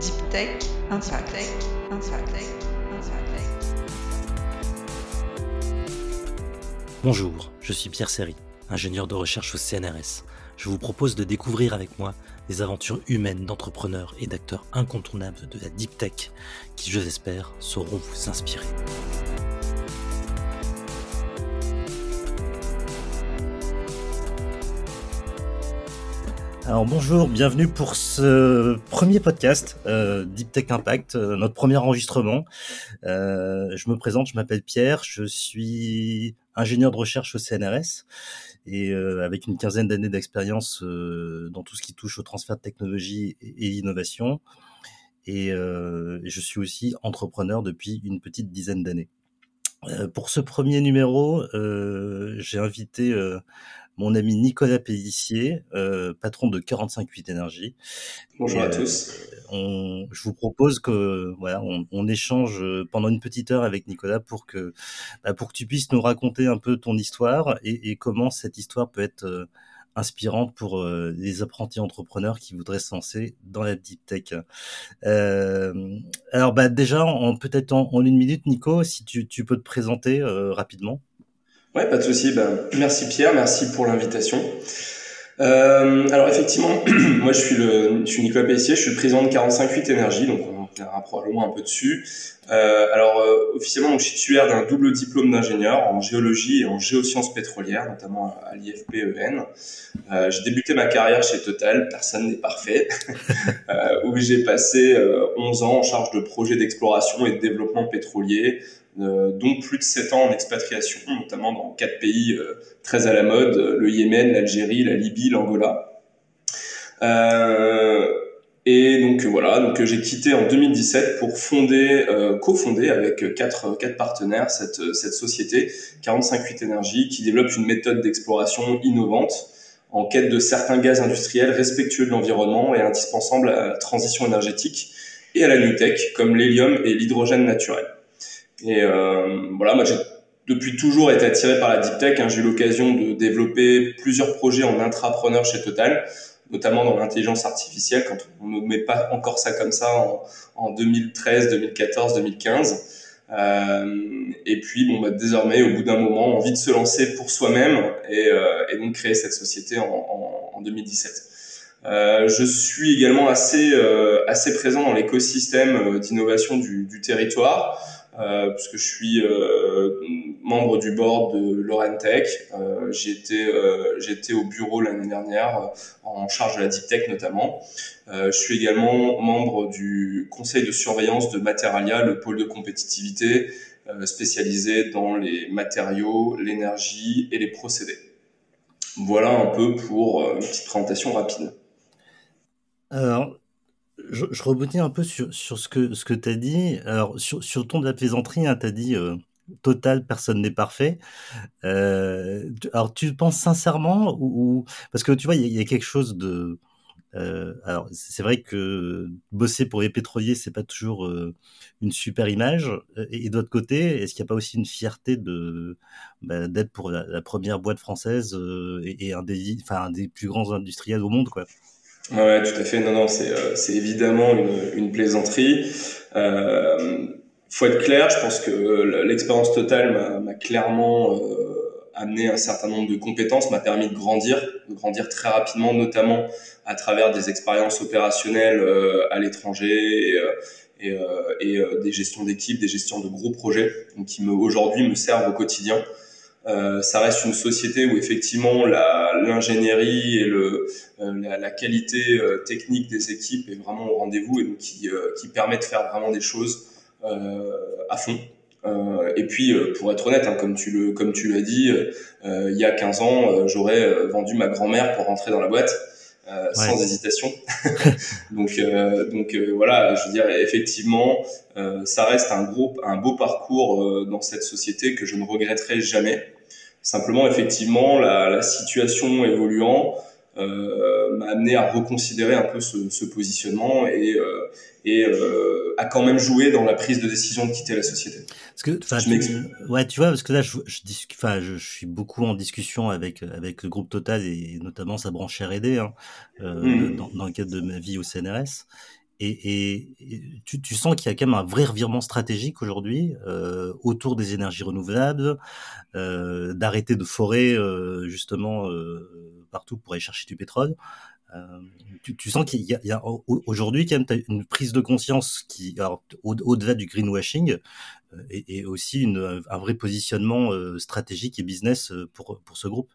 Deep Tech Impact. Bonjour, je suis Pierre Serry, ingénieur de recherche au CNRS. Je vous propose de découvrir avec moi les aventures humaines d'entrepreneurs et d'acteurs incontournables de la Deep Tech qui, je l'espère, sauront vous inspirer. Alors bonjour, bienvenue pour ce premier podcast euh, Deep Tech Impact, euh, notre premier enregistrement. Euh, je me présente, je m'appelle Pierre, je suis ingénieur de recherche au CNRS et avec une quinzaine d'années d'expérience dans tout ce qui touche au transfert de technologie et, l'innovation. Et je suis aussi entrepreneur depuis une petite dizaine d'années. pour ce premier numéro, j'ai invité mon ami Nicolas Pellissier, euh, patron de 45.8 Énergie. Bonjour à tous. On, je vous propose que voilà, on, on, échange pendant une petite heure avec Nicolas pour que bah, pour que tu puisses nous raconter un peu ton histoire et, et comment cette histoire peut être euh, inspirante pour euh, les apprentis entrepreneurs qui voudraient se lancer dans la deep tech. Euh, alors bah déjà, en, peut-être en, en, une minute, Nico, si tu, tu peux te présenter euh, rapidement. Ouais, pas de souci. Ben, merci Pierre, merci pour l'invitation. Euh, alors effectivement, moi je suis le, je suis Nicolas Pessier, je suis président de 45.8 Énergie, donc on reviendra probablement un peu dessus. Euh, alors euh, officiellement, donc, je suis titulaire d'un double diplôme d'ingénieur en géologie et en géosciences pétrolières, notamment à l'IFPEN. Euh, j'ai débuté ma carrière chez Total, personne n'est parfait, euh, où j'ai passé 11 ans en charge de projets d'exploration et de développement pétrolier, euh, dont plus de 7 ans en expatriation, notamment dans quatre pays euh, très à la mode, le Yémen, l'Algérie, la Libye, l'Angola. Euh, et donc voilà, donc j'ai quitté en 2017 pour fonder, euh, cofonder avec quatre, quatre partenaires cette, cette société 458 Énergie qui développe une méthode d'exploration innovante en quête de certains gaz industriels respectueux de l'environnement et indispensables à la transition énergétique et à la new tech comme l'hélium et l'hydrogène naturel. Et euh, voilà, moi j'ai depuis toujours été attiré par la deep tech. Hein. J'ai eu l'occasion de développer plusieurs projets en intrapreneur chez Total, notamment dans l'intelligence artificielle, quand on ne met pas encore ça comme ça en, en 2013, 2014, 2015. Euh, et puis, bon, bah, désormais, au bout d'un moment, envie de se lancer pour soi-même et, euh, et, donc créer cette société en, en, en 2017. Euh, je suis également assez, euh, assez présent dans l'écosystème euh, d'innovation du, du territoire puisque je suis euh, membre du board de Lorentech. Euh, J'étais euh, j'étais au bureau l'année dernière euh, en charge de la deep tech notamment. je suis également membre du conseil de surveillance de Materalia, le pôle de compétitivité spécialisé dans les matériaux, l'énergie et les procédés. Voilà un peu pour une petite présentation rapide. Alors, je, je rebondis un peu sur, sur ce que, ce que tu as dit. Alors, sur, sur le ton de la plaisanterie, hein, tu as dit euh, total, personne n'est parfait. Euh, alors, tu penses sincèrement ou. Parce que tu vois, il y, a quelque chose de. Euh, alors, c'est vrai que bosser pour les pétroliers, c'est pas toujours une super image. Et, et d'autre côté, est-ce qu'il n'y a pas aussi une fierté de bah, d'être pour la, première boîte française et, un des, un des plus grands industriels au monde, quoi? Ouais, tout à fait. Non, non, c'est euh, évidemment une, une plaisanterie. Euh, faut être clair, je pense que l'expérience totale m'a clairement euh, amené un certain nombre de compétences, m'a permis de grandir, de grandir très rapidement, notamment à travers des expériences opérationnelles euh, à l'étranger et, euh, et, euh, des gestions d'équipe, des gestions de gros projets, donc qui aujourd'hui me servent au quotidien. Euh, ça reste une société où effectivement l'ingénierie et le, euh, la, qualité euh, technique des équipes est vraiment au rendez-vous et donc qui, euh, permet de faire vraiment des choses à fond. et puis, pour être honnête, hein, comme tu le comme tu l'as dit, il y a 15 ans, j'aurais vendu ma grand-mère pour rentrer dans la boîte. Euh, ouais. sans hésitation. donc, euh, donc euh, voilà, je veux dire, effectivement, ça reste un gros, un beau parcours dans cette société que je ne regretterai jamais. Simplement, effectivement, la, la situation évoluant euh, m'a amené à reconsidérer un peu ce, ce positionnement et, euh, et euh, à quand même jouer dans la prise de décision de quitter la société. Parce que, enfin, ouais, tu vois, parce que là, je, je, je, je, suis beaucoup en discussion avec avec le groupe Total et notamment sa branche R&D hein, mmh. dans, dans le cadre de ma vie au CNRS. et, tu, tu, sens qu'il y a quand même un vrai revirement stratégique aujourd'hui euh, autour des énergies renouvelables, euh, d'arrêter de forer euh, justement euh, partout pour aller chercher du pétrole. Euh, tu, sens qu'il y a, a aujourd'hui quand même une prise de conscience qui, au-delà du greenwashing, et, et aussi un vrai positionnement stratégique et business pour, pour ce groupe.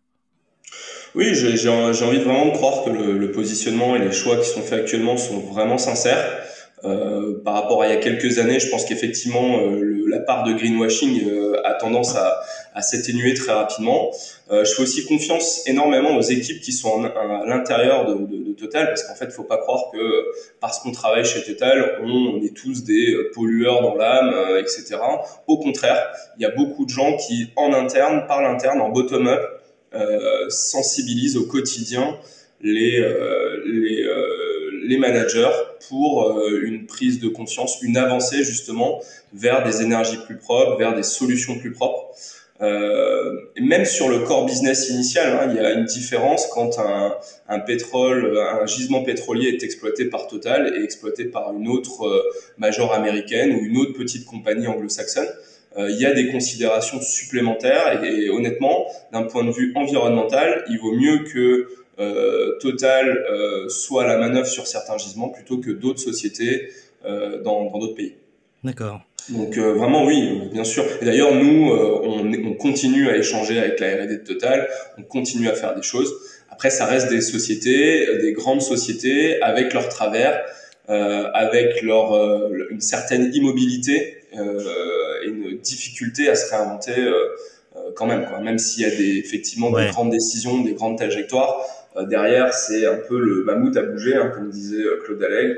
Oui, j'ai envie de vraiment croire que le, positionnement et les choix qui sont faits actuellement sont vraiment sincères. Euh, par rapport à il y a quelques années, je pense qu'effectivement euh, la part de greenwashing euh, a tendance à, à s'atténuer très rapidement. Je fais aussi confiance énormément aux équipes qui sont à l'intérieur de, de, de, Total, parce qu'en fait, faut pas croire que parce qu'on travaille chez Total, on, on, est tous des pollueurs dans l'âme, etc. Au contraire, il y a beaucoup de gens qui, en interne, par l'interne, en bottom-up, euh, sensibilise au quotidien les, euh, les, euh, les managers pour une prise de conscience, une avancée justement vers des énergies plus propres, vers des solutions plus propres. Euh, et même sur le core business initial, hein, il y a une différence quand un, pétrole, un gisement pétrolier est exploité par Total et exploité par une autre euh, major américaine ou une autre petite compagnie anglo-saxonne. Euh, il y a des considérations supplémentaires et, honnêtement, d'un point de vue environnemental, il vaut mieux que euh, Total euh, soit à la manœuvre sur certains gisements plutôt que d'autres sociétés dans d'autres pays. D'accord. Donc vraiment oui, bien sûr. Et d'ailleurs nous, on, on, continue à échanger avec la R&D de Total, on continue à faire des choses. Après, ça reste des sociétés, des grandes sociétés avec leurs travers, euh, avec leur une certaine immobilité et une difficulté à se réinventer euh, euh, quand même, quoi. Même s'il y a des, effectivement des grandes décisions, des grandes trajectoires, euh, derrière, c'est un peu le mammouth à bouger, hein, comme disait Claude Allègre,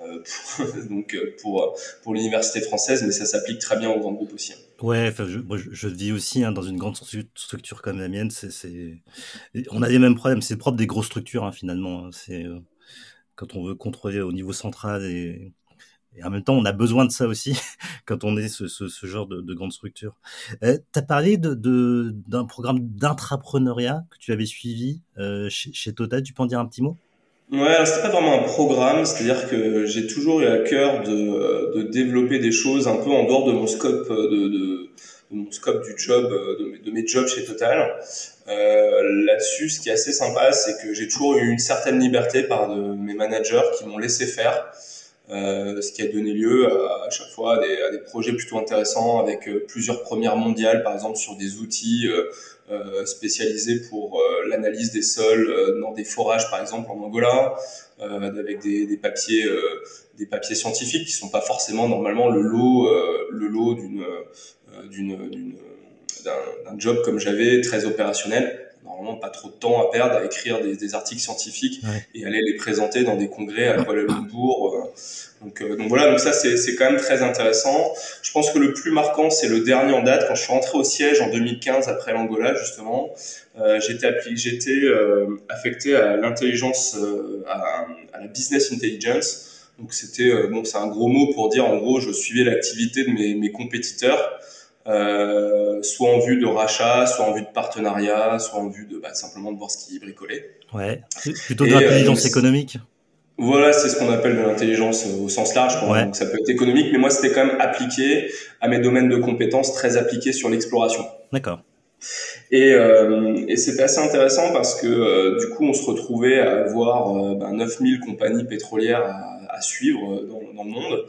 euh, donc pour pour l'université française, mais ça s'applique très bien aux grands groupes aussi. Hein. Ouais, je, moi, je, vis aussi hein, dans une grande structure comme la mienne. C'est, on a les mêmes problèmes. C'est propre des grosses structures hein, finalement. Hein. C'est quand on veut contrôler au niveau central et et en même temps, on a besoin de ça aussi quand on est ce, ce, ce genre de, de, grande structure. Euh, tu as parlé d'un de, d'un programme d'intrapreneuriat que tu avais suivi euh, chez, chez, Total. Tu peux en dire un petit mot? Ouais, alors c'était pas vraiment un programme, c'est-à-dire que j'ai toujours eu à cœur de, de, développer des choses un peu en dehors de mon scope de, de, de mon scope du job, de mes, de mes jobs chez Total. Euh, Là-dessus, ce qui est assez sympa, c'est que j'ai toujours eu une certaine liberté par de, mes managers qui m'ont laissé faire. Euh, ce qui a donné lieu à, à chaque fois à des, à des, projets plutôt intéressants avec euh, plusieurs premières mondiales, par exemple sur des outils euh, euh spécialisés pour l'analyse des sols dans des forages, par exemple en Angola, avec des, des papiers, des papiers scientifiques qui sont pas forcément normalement le lot, le lot d'une, d'une, d'un job comme j'avais très opérationnel normalement pas trop de temps à perdre à écrire des, des articles scientifiques ouais. et aller les présenter dans des congrès à Kuala Lumpur. Euh. Donc, euh, donc voilà, donc ça c'est, c'est quand même très intéressant. Je pense que le plus marquant c'est le dernier en date quand je suis rentré au siège en 2015 après l'Angola justement. Euh, j'étais euh, affecté à l'intelligence, euh, à, à, la business intelligence. Donc c'était bon, c'est un gros mot pour dire en gros je suivais l'activité de mes, mes compétiteurs. Euh, soit en vue de rachat, soit en vue de partenariat, soit en vue de bah, simplement de voir ce qui bricolaient. Ouais, plutôt de l'intelligence euh, économique. Voilà, c'est ce qu'on appelle de l'intelligence au sens large. Ouais. Donc ça peut être économique, mais moi c'était quand même appliqué à mes domaines de compétences très appliqués sur l'exploration. D'accord. Et, euh, et c'était assez intéressant parce que euh, du coup on se retrouvait à avoir euh, ben, 9000 compagnies pétrolières à, à suivre dans, dans, le monde.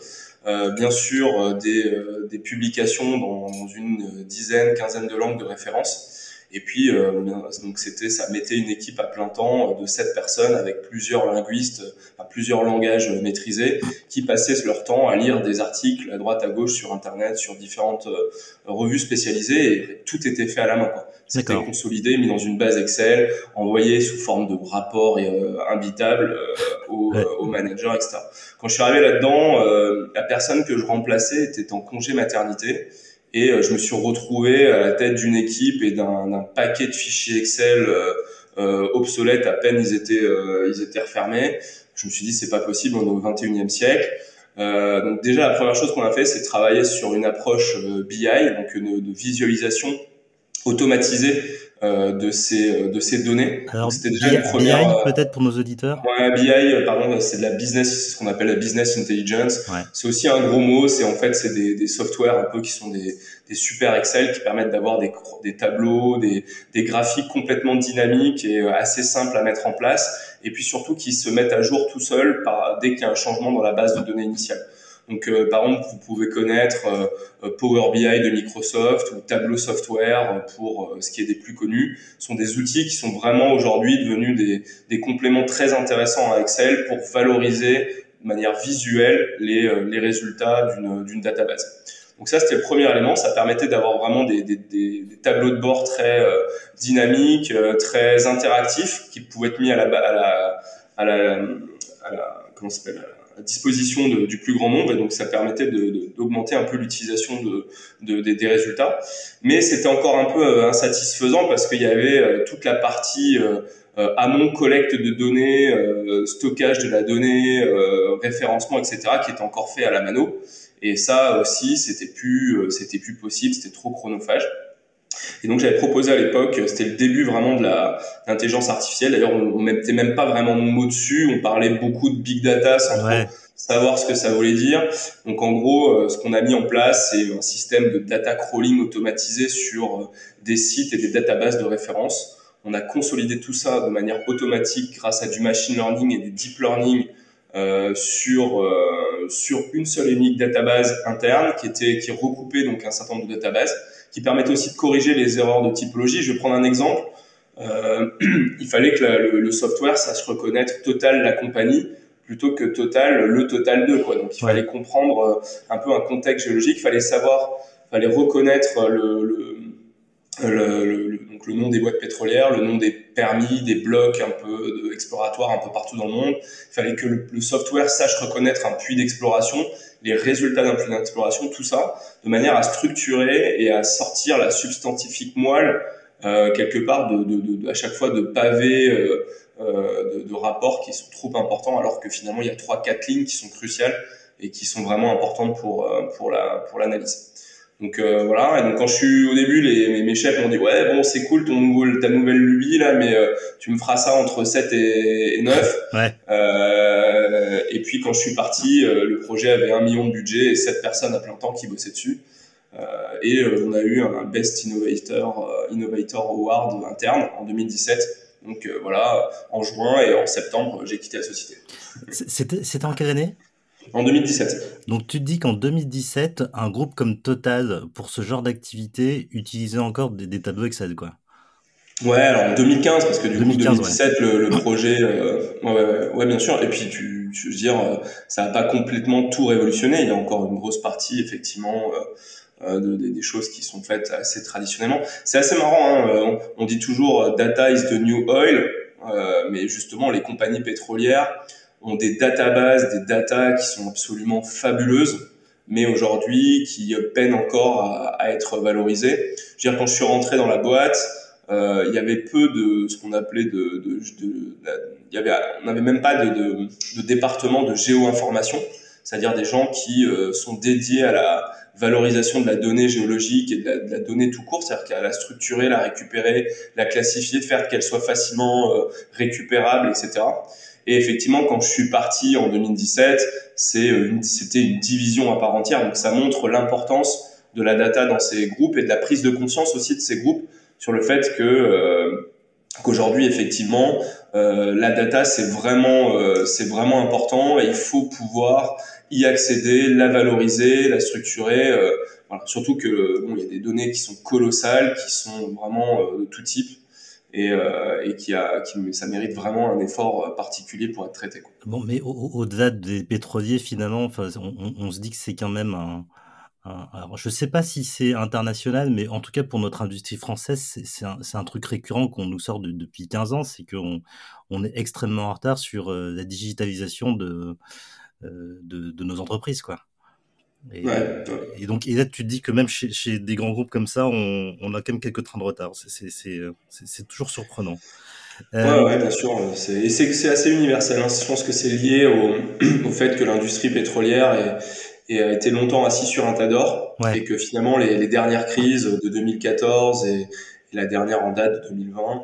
Euh, bien sûr euh, des, euh, des, publications dans, une dizaine, quinzaine de langues de référence. Et puis, donc c'était, ça mettait une équipe à plein temps de sept personnes avec plusieurs linguistes, enfin, plusieurs langages maîtrisés, qui passaient leur temps à lire des articles à droite à gauche sur Internet, sur différentes revues spécialisées, et tout était fait à la main. Quoi. C'était consolidé, mis dans une base Excel, envoyé sous forme de rapport et euh, imbitable euh, aux, ouais. aux, managers, etc. Quand je suis arrivé là-dedans, euh, la personne que je remplaçais était en congé maternité et euh, je me suis retrouvé à la tête d'une équipe et d'un paquet de fichiers Excel euh, obsolètes à peine ils étaient ils étaient refermés. Je me suis dit c'est pas possible, on est au 21e siècle. Euh, donc déjà la première chose qu'on a fait c'est travailler sur une approche BI donc de, de visualisation automatisé euh, de ces de ces données. Alors c'était déjà une première peut-être pour nos auditeurs. Ouais, BI pardon, c'est de la business, c'est ce qu'on appelle la business intelligence. C'est aussi un gros mot, c'est en fait c'est des des softwares un peu qui sont des des super Excel qui permettent d'avoir des des tableaux, des des graphiques complètement dynamiques et assez simples à mettre en place et puis surtout qui se mettent à jour tout seuls par dès qu'il y a un changement dans la base de données initiale. Donc, euh, par exemple, vous pouvez connaître euh, Power BI de Microsoft ou Tableau Software pour euh, ce qui est des plus connus. Ce sont des outils qui sont vraiment aujourd'hui devenus des, des, compléments très intéressants à Excel pour valoriser de manière visuelle les, les résultats d'une database. Donc ça, c'était le premier élément. Ça permettait d'avoir vraiment des, des, des, tableaux de bord très dynamiques, très interactifs, qui pouvaient être mis à la, à la, à la, à la comment s'appelle disposition de, du plus grand nombre et donc ça permettait d'augmenter de, un peu l'utilisation de, des résultats. Mais c'était encore un peu euh, insatisfaisant parce qu'il y avait euh, toute la partie euh, amont collecte de données, stockage de la donnée, référencement, etc., qui était encore fait à la mano. Et ça aussi, c'était plus, c'était plus possible, c'était trop chronophage. Et donc j'avais proposé à l'époque, c'était le début vraiment de la l'intelligence artificielle. D'ailleurs, on, mettait même pas vraiment de mots dessus. On parlait beaucoup de big data sans savoir ce que ça voulait dire. Donc en gros, euh, ce qu'on a mis en place, c'est un système de data crawling automatisé sur euh, des sites et des databases de référence. On a consolidé tout ça de manière automatique grâce à du machine learning et du deep learning euh, sur euh, sur une seule et unique database interne qui était qui recoupait donc un certain nombre de databases qui permettait aussi de corriger les erreurs de typologie. Je vais prendre un exemple. Euh, il fallait que le, le, software sache reconnaître total la compagnie plutôt que total le total de quoi. Donc il fallait comprendre euh, un peu un contexte géologique, il fallait savoir, il fallait reconnaître le, le, le, donc le nom des boîtes pétrolières, le nom des permis, des blocs un peu exploratoires un peu partout dans le monde. Il fallait que le, software sache reconnaître un puits d'exploration, les résultats d'un puits d'exploration, tout ça, de manière à structurer et à sortir la substantifique moelle euh, quelque part de, de, de, à chaque fois de pavés euh, euh, de, de, rapports qui sont trop importants alors que finalement il y a trois quatre lignes qui sont cruciales et qui sont vraiment importantes pour euh, pour la pour l'analyse. Donc euh, voilà, et donc quand je suis au début, les, mes, chefs m'ont dit ouais bon c'est cool ton nouveau, ta nouvelle lubie là, mais euh, tu me feras ça entre 7 et, et 9. Ouais. Euh, et puis quand je suis parti, euh, le projet avait un million de budget et 7 personnes à plein temps qui bossaient dessus. et on a eu un Best Innovator, Innovator Award interne en 2017. Donc voilà, en juin et en septembre, j'ai quitté la société. C'était en quelle année? En 2017. Donc tu te dis qu'en 2017, un groupe comme Total, pour ce genre d'activité, utilisait encore des, des tableaux Excel, quoi. Ouais, alors en 2015, parce que du 2015, coup, 2017, le, le, projet, euh, ouais, ouais, ouais, bien sûr. Et puis, tu, je veux dire, euh, ça n'a pas complètement tout révolutionné. Il y a encore une grosse partie, effectivement, euh, euh de, des choses qui sont faites assez traditionnellement. C'est assez marrant, hein, on, on, dit toujours data is the new oil, mais justement, les compagnies pétrolières, ont des databases, des datas qui sont absolument fabuleuses, mais aujourd'hui qui peinent encore à, à, être valorisées. Je veux dire, quand je suis rentré dans la boîte, euh, il y avait peu de ce qu'on appelait de, de, de, il y avait, on n'avait même pas de, de, de département de géo-information, c'est-à-dire des gens qui euh, sont dédiés à la valorisation de la donnée géologique et de la, de la donnée tout court, c'est-à-dire qu'à la structurer, la récupérer, la classifier, de faire qu'elle soit facilement euh, récupérable, etc. Et effectivement, quand je suis parti en 2017, c'est une, c'était une division à part entière. Donc ça montre l'importance de la data dans ces groupes et de la prise de conscience aussi de ces groupes sur le fait que euh, qu'aujourd'hui effectivement euh, la data c'est vraiment euh, c'est vraiment important et il faut pouvoir y accéder, la valoriser, la structurer. Euh, voilà. Surtout que bon, il y a des données qui sont colossales, qui sont vraiment euh, de tout type et, euh, et qui a, qui, ça mérite vraiment un effort particulier pour être traité. Bon, mais au-delà des pétroliers, finalement, enfin, on, on, se dit que c'est quand même un, alors, je ne sais pas si c'est international, mais en tout cas pour notre industrie française, c'est un, un, truc récurrent qu'on nous sort de, depuis 15 ans, c'est qu'on on est extrêmement en retard sur euh, la digitalisation de, euh, de, de nos entreprises, quoi. Et, ouais, et, donc, et là, tu te dis que même chez, chez des grands groupes comme ça, on, on, a quand même quelques trains de retard. C'est toujours surprenant. Euh... Ouais, ouais, bien sûr. Et c'est assez universel. Hein. Je pense que c'est lié au, au, fait que l'industrie pétrolière est, et a été longtemps assis sur un tas d'or ouais. et que finalement les, les, dernières crises de 2014 et, et la dernière en date de 2020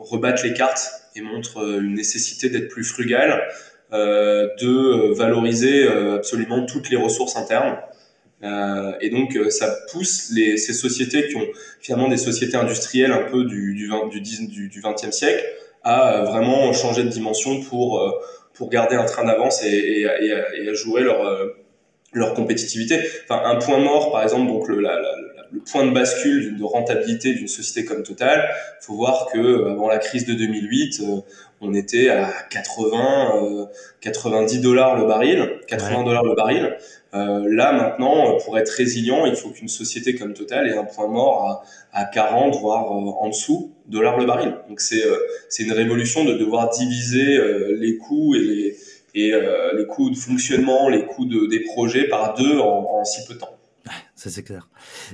rebattent les cartes et montrent une nécessité d'être plus frugal, de valoriser absolument toutes les ressources internes. Euh, et donc, ça pousse les, ces sociétés qui ont finalement des sociétés industrielles un peu du, du, 20, du, 10, du, du 20e siècle à vraiment changer de dimension pour, pour garder un train d'avance et, et, et, à jouer leur, leur compétitivité. Enfin, un point mort, par exemple, donc le, la, la, le point de bascule de rentabilité d'une société comme Total, faut voir que euh, avant la crise de 2008, euh, on était à 80, 90 euh, dollars le baril, 80 dollars le baril. là maintenant, pour être résilient, il faut qu'une société comme Total ait un point mort à, à 40 voire en dessous dollars le baril. Donc c'est c'est une révolution de devoir diviser les coûts et les et euh, les coûts de fonctionnement, les coûts de, des projets par deux en, en si peu de temps. Ça c'est clair.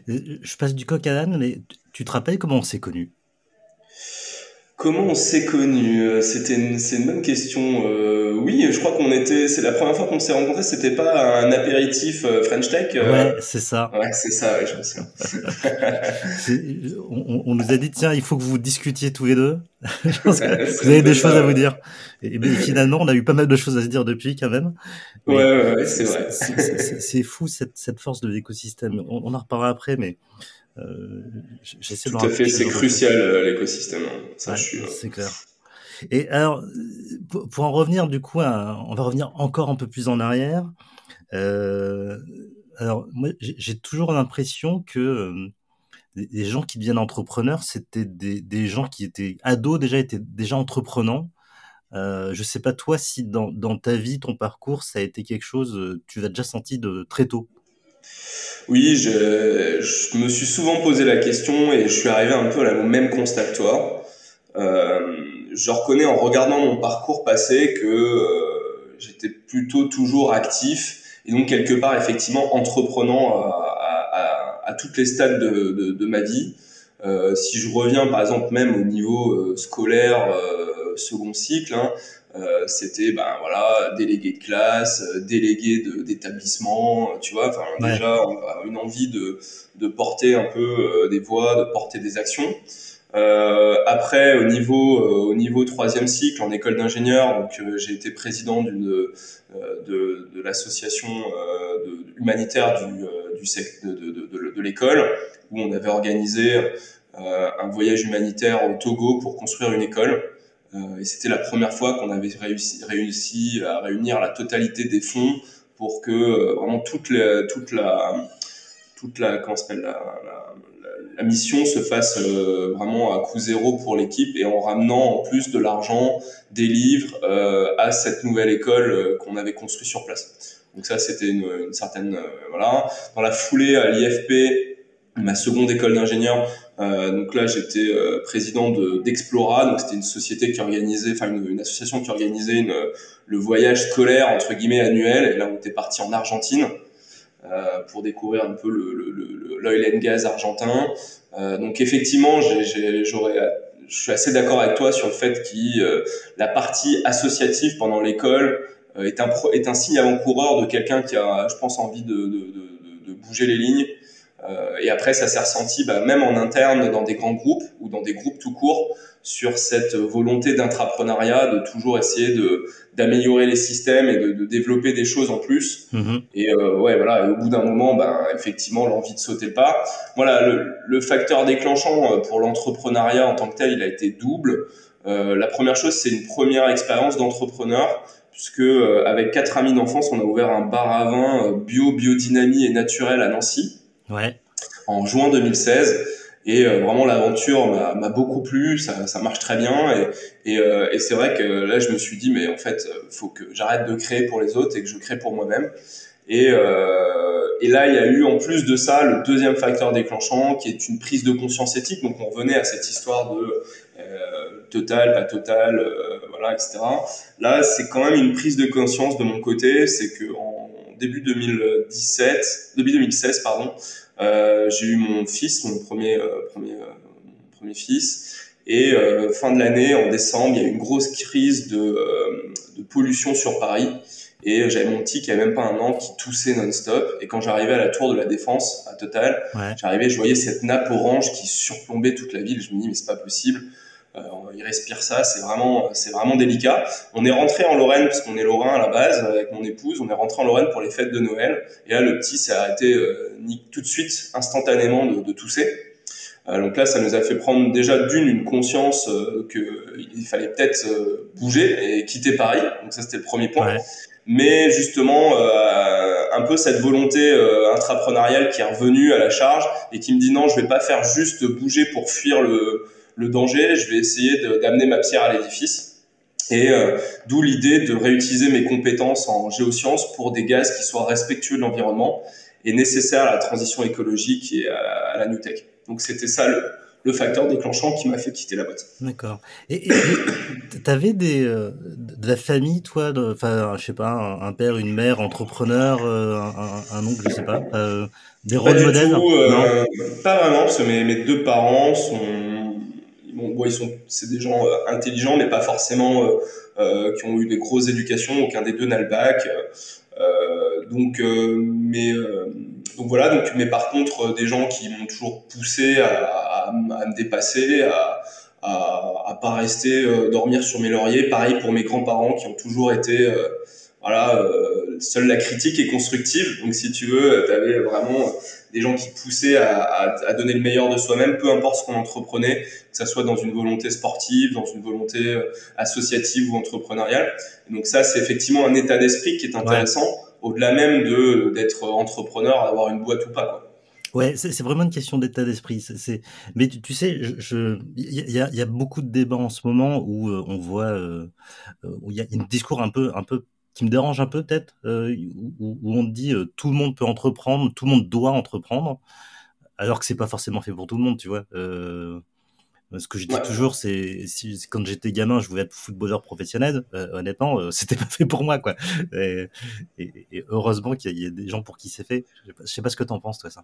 Je passe du coq à l'âne, mais tu te rappelles comment on s'est connus? Comment on s'est connus euh, C'était une, c'est une bonne question. Euh, oui, je crois qu'on était. C'est la première fois qu'on s'est rencontrés. C'était pas un apéritif euh, French Tech. Euh... Ouais, c'est ça. Ouais, c'est ça. Ouais, je me souviens. on, on, nous a dit tiens, il faut que vous discutiez tous les deux. je pense que vous avez des choses à vous dire. Et, et, finalement, on a eu pas mal de choses à se dire depuis quand même. Mais ouais, ouais, ouais c'est vrai. C'est fou cette, cette force de l'écosystème. On, on en reparlera après, mais j'essaie Tout à fait, c'est crucial euh, l'écosystème. Hein. Ça, ouais. Euh, c'est clair. Et alors, pour, pour, en revenir du coup, à, on va revenir encore un peu plus en arrière. Euh, alors, moi, j'ai toujours l'impression que euh, les gens qui deviennent entrepreneurs, c'était des, des, gens qui étaient ados déjà, étaient déjà entreprenants. Euh, je sais pas toi si dans, dans, ta vie, ton parcours, ça a été quelque chose, tu l'as déjà senti de très tôt? Oui, je, me suis souvent posé la question et je suis arrivé un peu au même constat que toi. Euh, je reconnais en regardant mon parcours passé que euh, j'étais plutôt toujours actif et donc quelque part effectivement entreprenant à, toutes les stades de, de, ma vie. Euh, si je reviens par exemple même au niveau scolaire second cycle, hein, euh, c'était ben voilà délégué de classe, euh, délégué d'établissement, euh, tu vois. Enfin ouais. déjà on a une envie de, de porter un peu des voix, de porter des actions. Euh, après, au niveau au niveau troisième cycle en école d'ingénieur, donc j'ai été président d'une de, de l'association humanitaire du du sec, de, de, de, de l'école où on avait organisé un voyage humanitaire au Togo pour construire une école. Euh, et c'était la première fois qu'on avait réussi, à réunir la totalité des fonds pour que euh, vraiment toute la, toute la, toute la, comment s'appelle, la, la, mission se fasse euh, vraiment à coût zéro pour l'équipe et en ramenant en plus de l'argent, des livres à cette nouvelle école qu'on avait construite sur place. Donc ça, c'était une, une, certaine, voilà. Dans la foulée à l'IFP, ma seconde école d'ingénieur, euh, donc là, j'étais euh, président d'Explora, donc c'était une société qui organisait, enfin une, association qui organisait une, le voyage scolaire entre guillemets annuel. Et là, on était parti en Argentine euh, pour découvrir un peu le l'oil and gas argentin. Euh, donc effectivement, j'aurais je suis assez d'accord avec toi sur le fait que euh, la partie associative pendant l'école euh, est, un, est un signe avant-coureur de quelqu'un qui a, je pense, envie de, de, de, de bouger les lignes euh, et après, ça s'est ressenti bah, même en interne dans des grands groupes ou dans des groupes tout court sur cette volonté d'intrapreneuriat, de toujours essayer de d'améliorer les systèmes et de, de, développer des choses en plus. Mmh. Et euh, ouais, voilà. Et au bout d'un moment, ben effectivement, l'envie de sauter pas. Voilà, le, le facteur déclenchant euh, pour l'entrepreneuriat en tant que tel, il a été double. Euh, la première chose, c'est une première expérience d'entrepreneur puisque euh, avec quatre amis d'enfance, on a ouvert un bar à vin bio, biodynamie et naturel à Nancy ouais. en juin 2016. Et euh, vraiment l'aventure m'a beaucoup plu, ça, ça, marche très bien. Et, et, euh, et c'est vrai que là, je me suis dit, mais en fait, faut que j'arrête de créer pour les autres et que je crée pour moi-même. Et, euh, et, là, il y a eu en plus de ça le deuxième facteur déclenchant, qui est une prise de conscience éthique. Donc, on revenait à cette histoire de euh, total, pas total, euh, voilà, etc. Là, c'est quand même une prise de conscience de mon côté, c'est que en début 2017, début 2016, pardon, euh, j'ai eu mon fils, mon premier, euh, premier, euh, mon premier fils. Et fin de l'année, en décembre, il y a eu une grosse crise de, de pollution sur Paris. Et j'avais mon petit qui avait même pas un an qui toussait non-stop. Et quand j'arrivais à la tour de la défense à Total, j'arrivais, je voyais cette nappe orange qui surplombait toute la ville. Je me dis mais c'est pas possible. Euh, il respire ça, c'est vraiment, c'est vraiment délicat. On est rentré en Lorraine parce qu'on est lorrain à la base avec mon épouse. On est rentré en Lorraine pour les fêtes de Noël. Et là, le petit s'est arrêté euh, tout de suite, instantanément de, de tousser. Euh, donc là, ça nous a fait prendre déjà d'une une conscience euh, qu'il fallait peut-être euh, bouger et quitter Paris. Donc ça, c'était le premier point. Mais justement, un peu cette volonté intrapreneuriale qui est revenue à la charge et qui me dit non, je vais pas faire juste bouger pour fuir le, le danger. Je vais essayer d'amener ma pierre à l'édifice. Et d'où l'idée de réutiliser mes compétences en géosciences pour des gaz qui soient respectueux de l'environnement et nécessaires à la transition écologique et à, à la New Tech. Donc c'était ça le, facteur déclenchant qui m'a fait quitter la boîte. D'accord. Et tu avais des, euh, de la famille, toi, enfin, je sais pas, un, père, une mère, entrepreneur, euh, un, oncle, je sais pas, euh, des rôles modèles Non? Pas vraiment, parce que mes, mes deux parents sont, bon, ils sont, c'est des gens intelligents, mais pas forcément qui ont eu des grosses éducations. Aucun des deux n'a le bac. donc, mais donc voilà, donc, mais par contre, euh, des gens qui m'ont toujours poussé à, me dépasser, à, à, pas rester euh, dormir sur mes lauriers. Pareil pour mes grands-parents qui ont toujours été, euh, voilà, seule la critique est constructive. Donc si tu veux, tu avais vraiment des gens qui poussaient à, à, donner le meilleur de soi-même, peu importe ce qu'on entreprenait, que ça soit dans une volonté sportive, dans une volonté associative ou entrepreneuriale. Et donc ça, c'est effectivement un état d'esprit qui est intéressant au-delà même de d'être entrepreneur, d'avoir une boîte ou pas. Quoi. Ouais, c'est vraiment une question d'état d'esprit. C'est, mais tu, sais, je, il y a, y a, beaucoup de débats en ce moment où euh, on voit, euh, euh, où il y a un discours un peu, un peu qui me dérange un peu peut-être, où, où, on dit tout le monde peut entreprendre, tout le monde doit entreprendre, alors que c'est pas forcément fait pour tout le monde, tu vois. Ce que je dis toujours, c'est si, quand j'étais gamin, je voulais être footballeur professionnel. Euh, honnêtement, euh, c'était pas fait pour moi, quoi. Et, et, heureusement qu'il y, a des gens pour qui c'est fait. Je sais, pas, sais pas ce que t'en penses, toi, ça.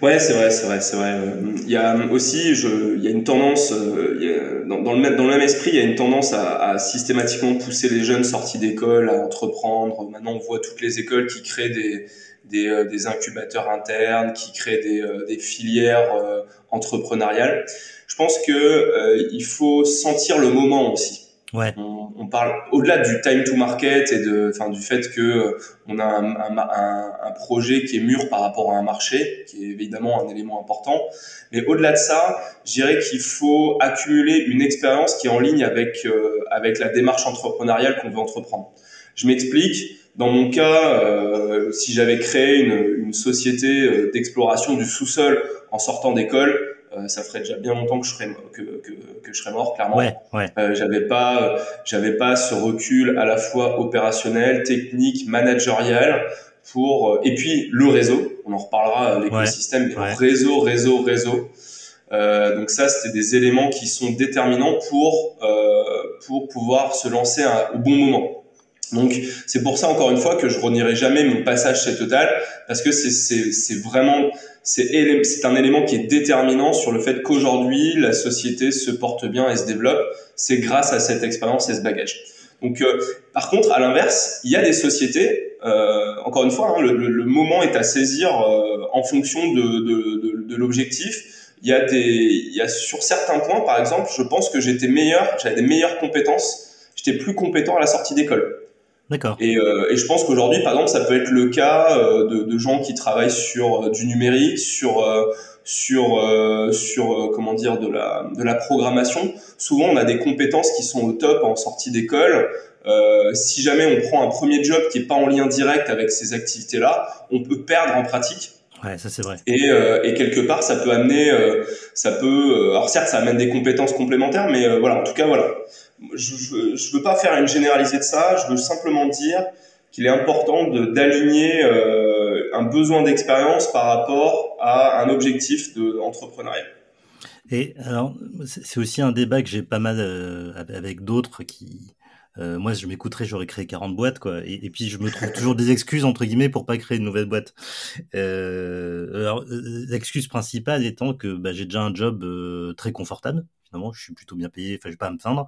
Ouais, c'est vrai, c'est vrai, c'est vrai. Il y a aussi, je, il y a une tendance, euh, dans, dans, le, dans le même esprit, il y a une tendance à, à systématiquement pousser les jeunes sortis d'école à entreprendre. Maintenant, on voit toutes les écoles qui créent des, des, des incubateurs internes, qui créent des, des filières entrepreneuriales je pense que euh, il faut sentir le moment aussi. Ouais. On, on, parle au-delà du time to market et de, enfin, du fait que euh, on a un, un, un, projet qui est mûr par rapport à un marché, qui est évidemment un élément important. Mais au-delà de ça, je dirais qu'il faut accumuler une expérience qui est en ligne avec euh, avec la démarche entrepreneuriale qu'on veut entreprendre. Je m'explique. Dans mon cas, euh, si j'avais créé une, une société d'exploration du sous-sol en sortant d'école, euh, ça ferait déjà bien longtemps que je serais que, que, que je serais mort clairement. Ouais, ouais. Euh, j'avais pas j'avais pas ce recul à la fois opérationnel, technique, managérial pour euh, et puis le réseau. On en reparlera l'écosystème, ouais. réseau, réseau, réseau. Euh, donc ça, c'était des éléments qui sont déterminants pour euh, pour pouvoir se lancer au bon moment. Donc c'est pour ça encore une fois que je renierai jamais mon passage chez Total parce que c'est vraiment c'est un élément qui est déterminant sur le fait qu'aujourd'hui la société se porte bien et se développe. C'est grâce à cette expérience et ce bagage. Donc, euh, par contre, à l'inverse, il y a des sociétés. Euh, encore une fois, hein, le, le, moment est à saisir euh, en fonction de, de, de, de l'objectif. Il y a des, il y a sur certains points, par exemple, je pense que j'étais meilleur, j'avais des meilleures compétences, j'étais plus compétent à la sortie d'école. D'accord. Et, euh, et, je pense qu'aujourd'hui, par exemple, ça peut être le cas euh, de, de, gens qui travaillent sur euh, du numérique, sur sur sur comment dire de la de la programmation. Souvent, on a des compétences qui sont au top en sortie d'école. si jamais on prend un premier job qui est pas en lien direct avec ces activités-là, on peut perdre en pratique. Ouais, ça c'est vrai. Et, et, quelque part, ça peut amener, ça peut, alors certes, ça amène des compétences complémentaires, mais voilà, en tout cas, voilà je ne veux pas faire une généralisée de ça, je veux simplement dire qu'il est important d'aligner euh, un besoin d'expérience par rapport à un objectif d'entrepreneuriat. Et alors, c'est aussi un débat que j'ai pas mal euh, avec d'autres qui, euh, moi, je m'écouterais, j'aurais créé 40 boîtes, quoi. Et, puis, je me trouve toujours des excuses, entre guillemets, pour pas créer une nouvelle boîte. Alors, l'excuse principale étant que bah, j'ai déjà un job très confortable, je suis plutôt bien payé, enfin, je vais pas à me plaindre.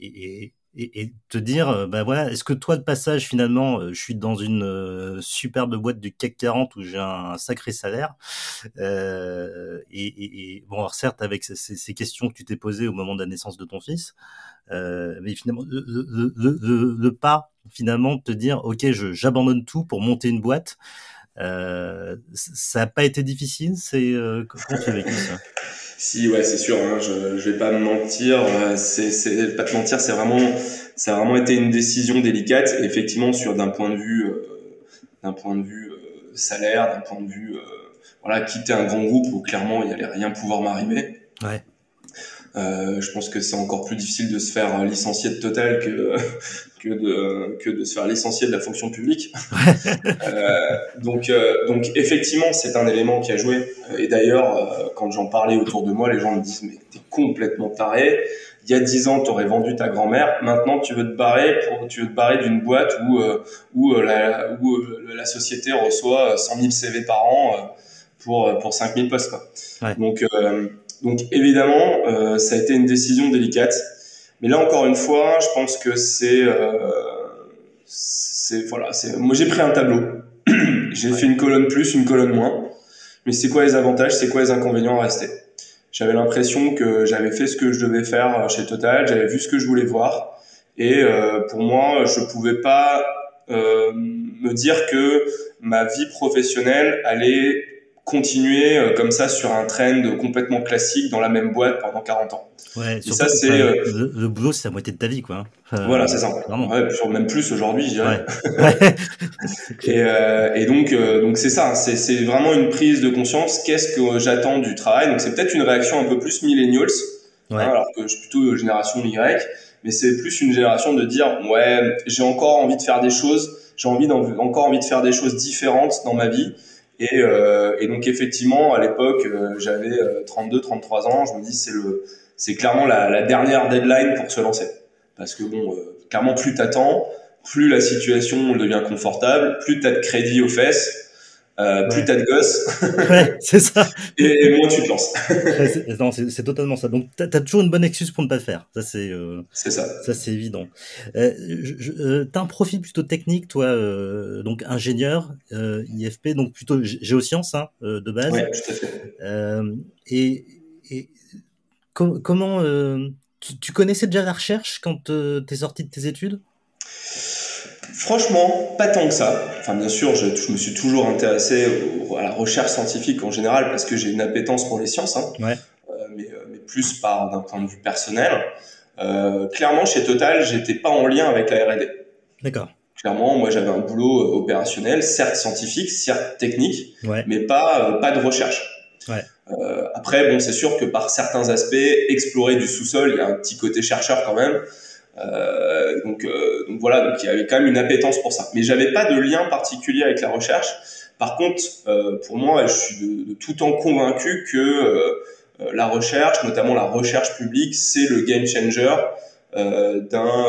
et, et, te dire, ben voilà, est-ce que toi, de passage, finalement, je suis dans une superbe boîte du CAC 40 où j'ai un, sacré salaire, euh, et, bon, alors certes, avec ces, questions que tu t'es posées au moment de la naissance de ton fils, euh, mais finalement, le, pas, finalement, de te dire, ok, j'abandonne tout pour monter une boîte, euh, ça n'a pas été difficile C'est comment tu si, ouais, c'est sûr. Hein, je, je vais pas me mentir. Euh, c'est, pas te mentir. C'est vraiment, ça a vraiment été une décision délicate. effectivement, sur d'un point de vue, euh, d'un point de vue euh, salaire, d'un point de vue, voilà, quitter un grand groupe où clairement il allait rien pouvoir m'arriver. Euh, je pense que c'est encore plus difficile de se faire licencier de Total que que de que de se faire licencier de la fonction publique. euh, donc euh, donc effectivement c'est un élément qui a joué. Et d'ailleurs euh, quand j'en parlais autour de moi, les gens me disent mais t'es complètement taré. Il y a dix ans, tu aurais vendu ta grand-mère. Maintenant, tu veux te barrer pour, tu veux te barrer d'une boîte où, où, la, où la société reçoit 100 000 CV par an pour, pour 5 000 postes. Quoi. Ouais. Donc, donc évidemment, euh, ça a été une décision délicate. Mais là encore une fois, je pense que c'est, euh, c'est voilà, c'est. Moi j'ai pris un tableau. j'ai fait une colonne plus, une colonne moins. Mais c'est quoi les avantages, c'est quoi les inconvénients à rester? J'avais l'impression que j'avais fait ce que je devais faire chez Total, j'avais vu ce que je voulais voir, et euh, pour moi, je pouvais pas euh, me dire que ma vie professionnelle allait continuer euh, comme ça sur un trend complètement classique dans la même boîte pendant 40 ans. Ouais, et ça c'est euh, le, boulot c'est la moitié de ta vie quoi. voilà, c'est ça. Ouais, même plus aujourd'hui, je dirais. Ouais. et, euh, et, donc donc c'est ça, c'est c'est vraiment une prise de conscience, qu'est-ce que j'attends du travail? Donc c'est peut-être une réaction un peu plus millennials hein, alors que je suis plutôt génération Y, mais c'est plus une génération de dire ouais, j'ai encore envie de faire des choses, j'ai envie encore envie de faire des choses différentes dans ma vie et, euh, et donc effectivement, à l'époque, euh, j'avais 32, euh, 33 ans. Je me dis c'est le, c'est clairement la, la, dernière deadline pour se lancer, parce que bon, clairement plus t'attends, plus la situation devient confortable, plus t'as de crédit aux fesses. Euh, plus t'as de gosses, ouais, c'est ça. et, moins tu te lances. non, c'est totalement ça. Donc t'as as toujours une bonne excuse pour ne pas le faire. Ça c'est. Euh, c'est ça. Ça c'est évident. Euh, euh, t'as un profil plutôt technique, toi, euh, donc ingénieur IFP, donc plutôt géosciences hein, de base. Ouais, tout à fait. et, et comment tu, tu, connaissais déjà la recherche quand t'es sorti de tes études? Franchement, pas tant que ça. Enfin, bien sûr, je, je me suis toujours intéressé à la recherche scientifique en général parce que j'ai une appétence pour les sciences, hein, ouais. euh, mais, euh, mais, plus par d'un point de vue personnel. Euh, clairement, chez Total, j'étais pas en lien avec la R&D. D'accord. Clairement, moi, j'avais un boulot opérationnel, certes scientifique, certes technique, ouais. mais pas euh, pas de recherche. Ouais. après, bon, c'est sûr que par certains aspects, explorer du sous-sol, il y a un petit côté chercheur quand même. Donc, euh, donc, voilà, donc il y avait quand même une appétence pour ça. Mais j'avais pas de lien particulier avec la recherche. Par contre, euh, pour moi, je suis de, de, tout temps convaincu que euh, la recherche, notamment la recherche publique, c'est le game changer euh, d'un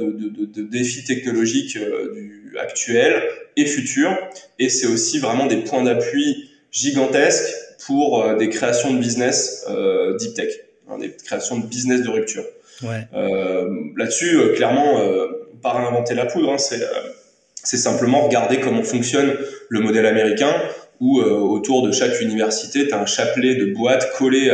de, de, de, défis technologiques du actuel et futur. Et c'est aussi vraiment des points d'appui gigantesques pour des créations de business deep tech, hein, des créations de business de rupture. Ouais. Euh, Là-dessus, euh, clairement, euh, pas réinventer la poudre, hein, c'est c'est simplement regarder comment fonctionne le modèle américain, où autour de chaque université, tu as un chapelet de boîtes collées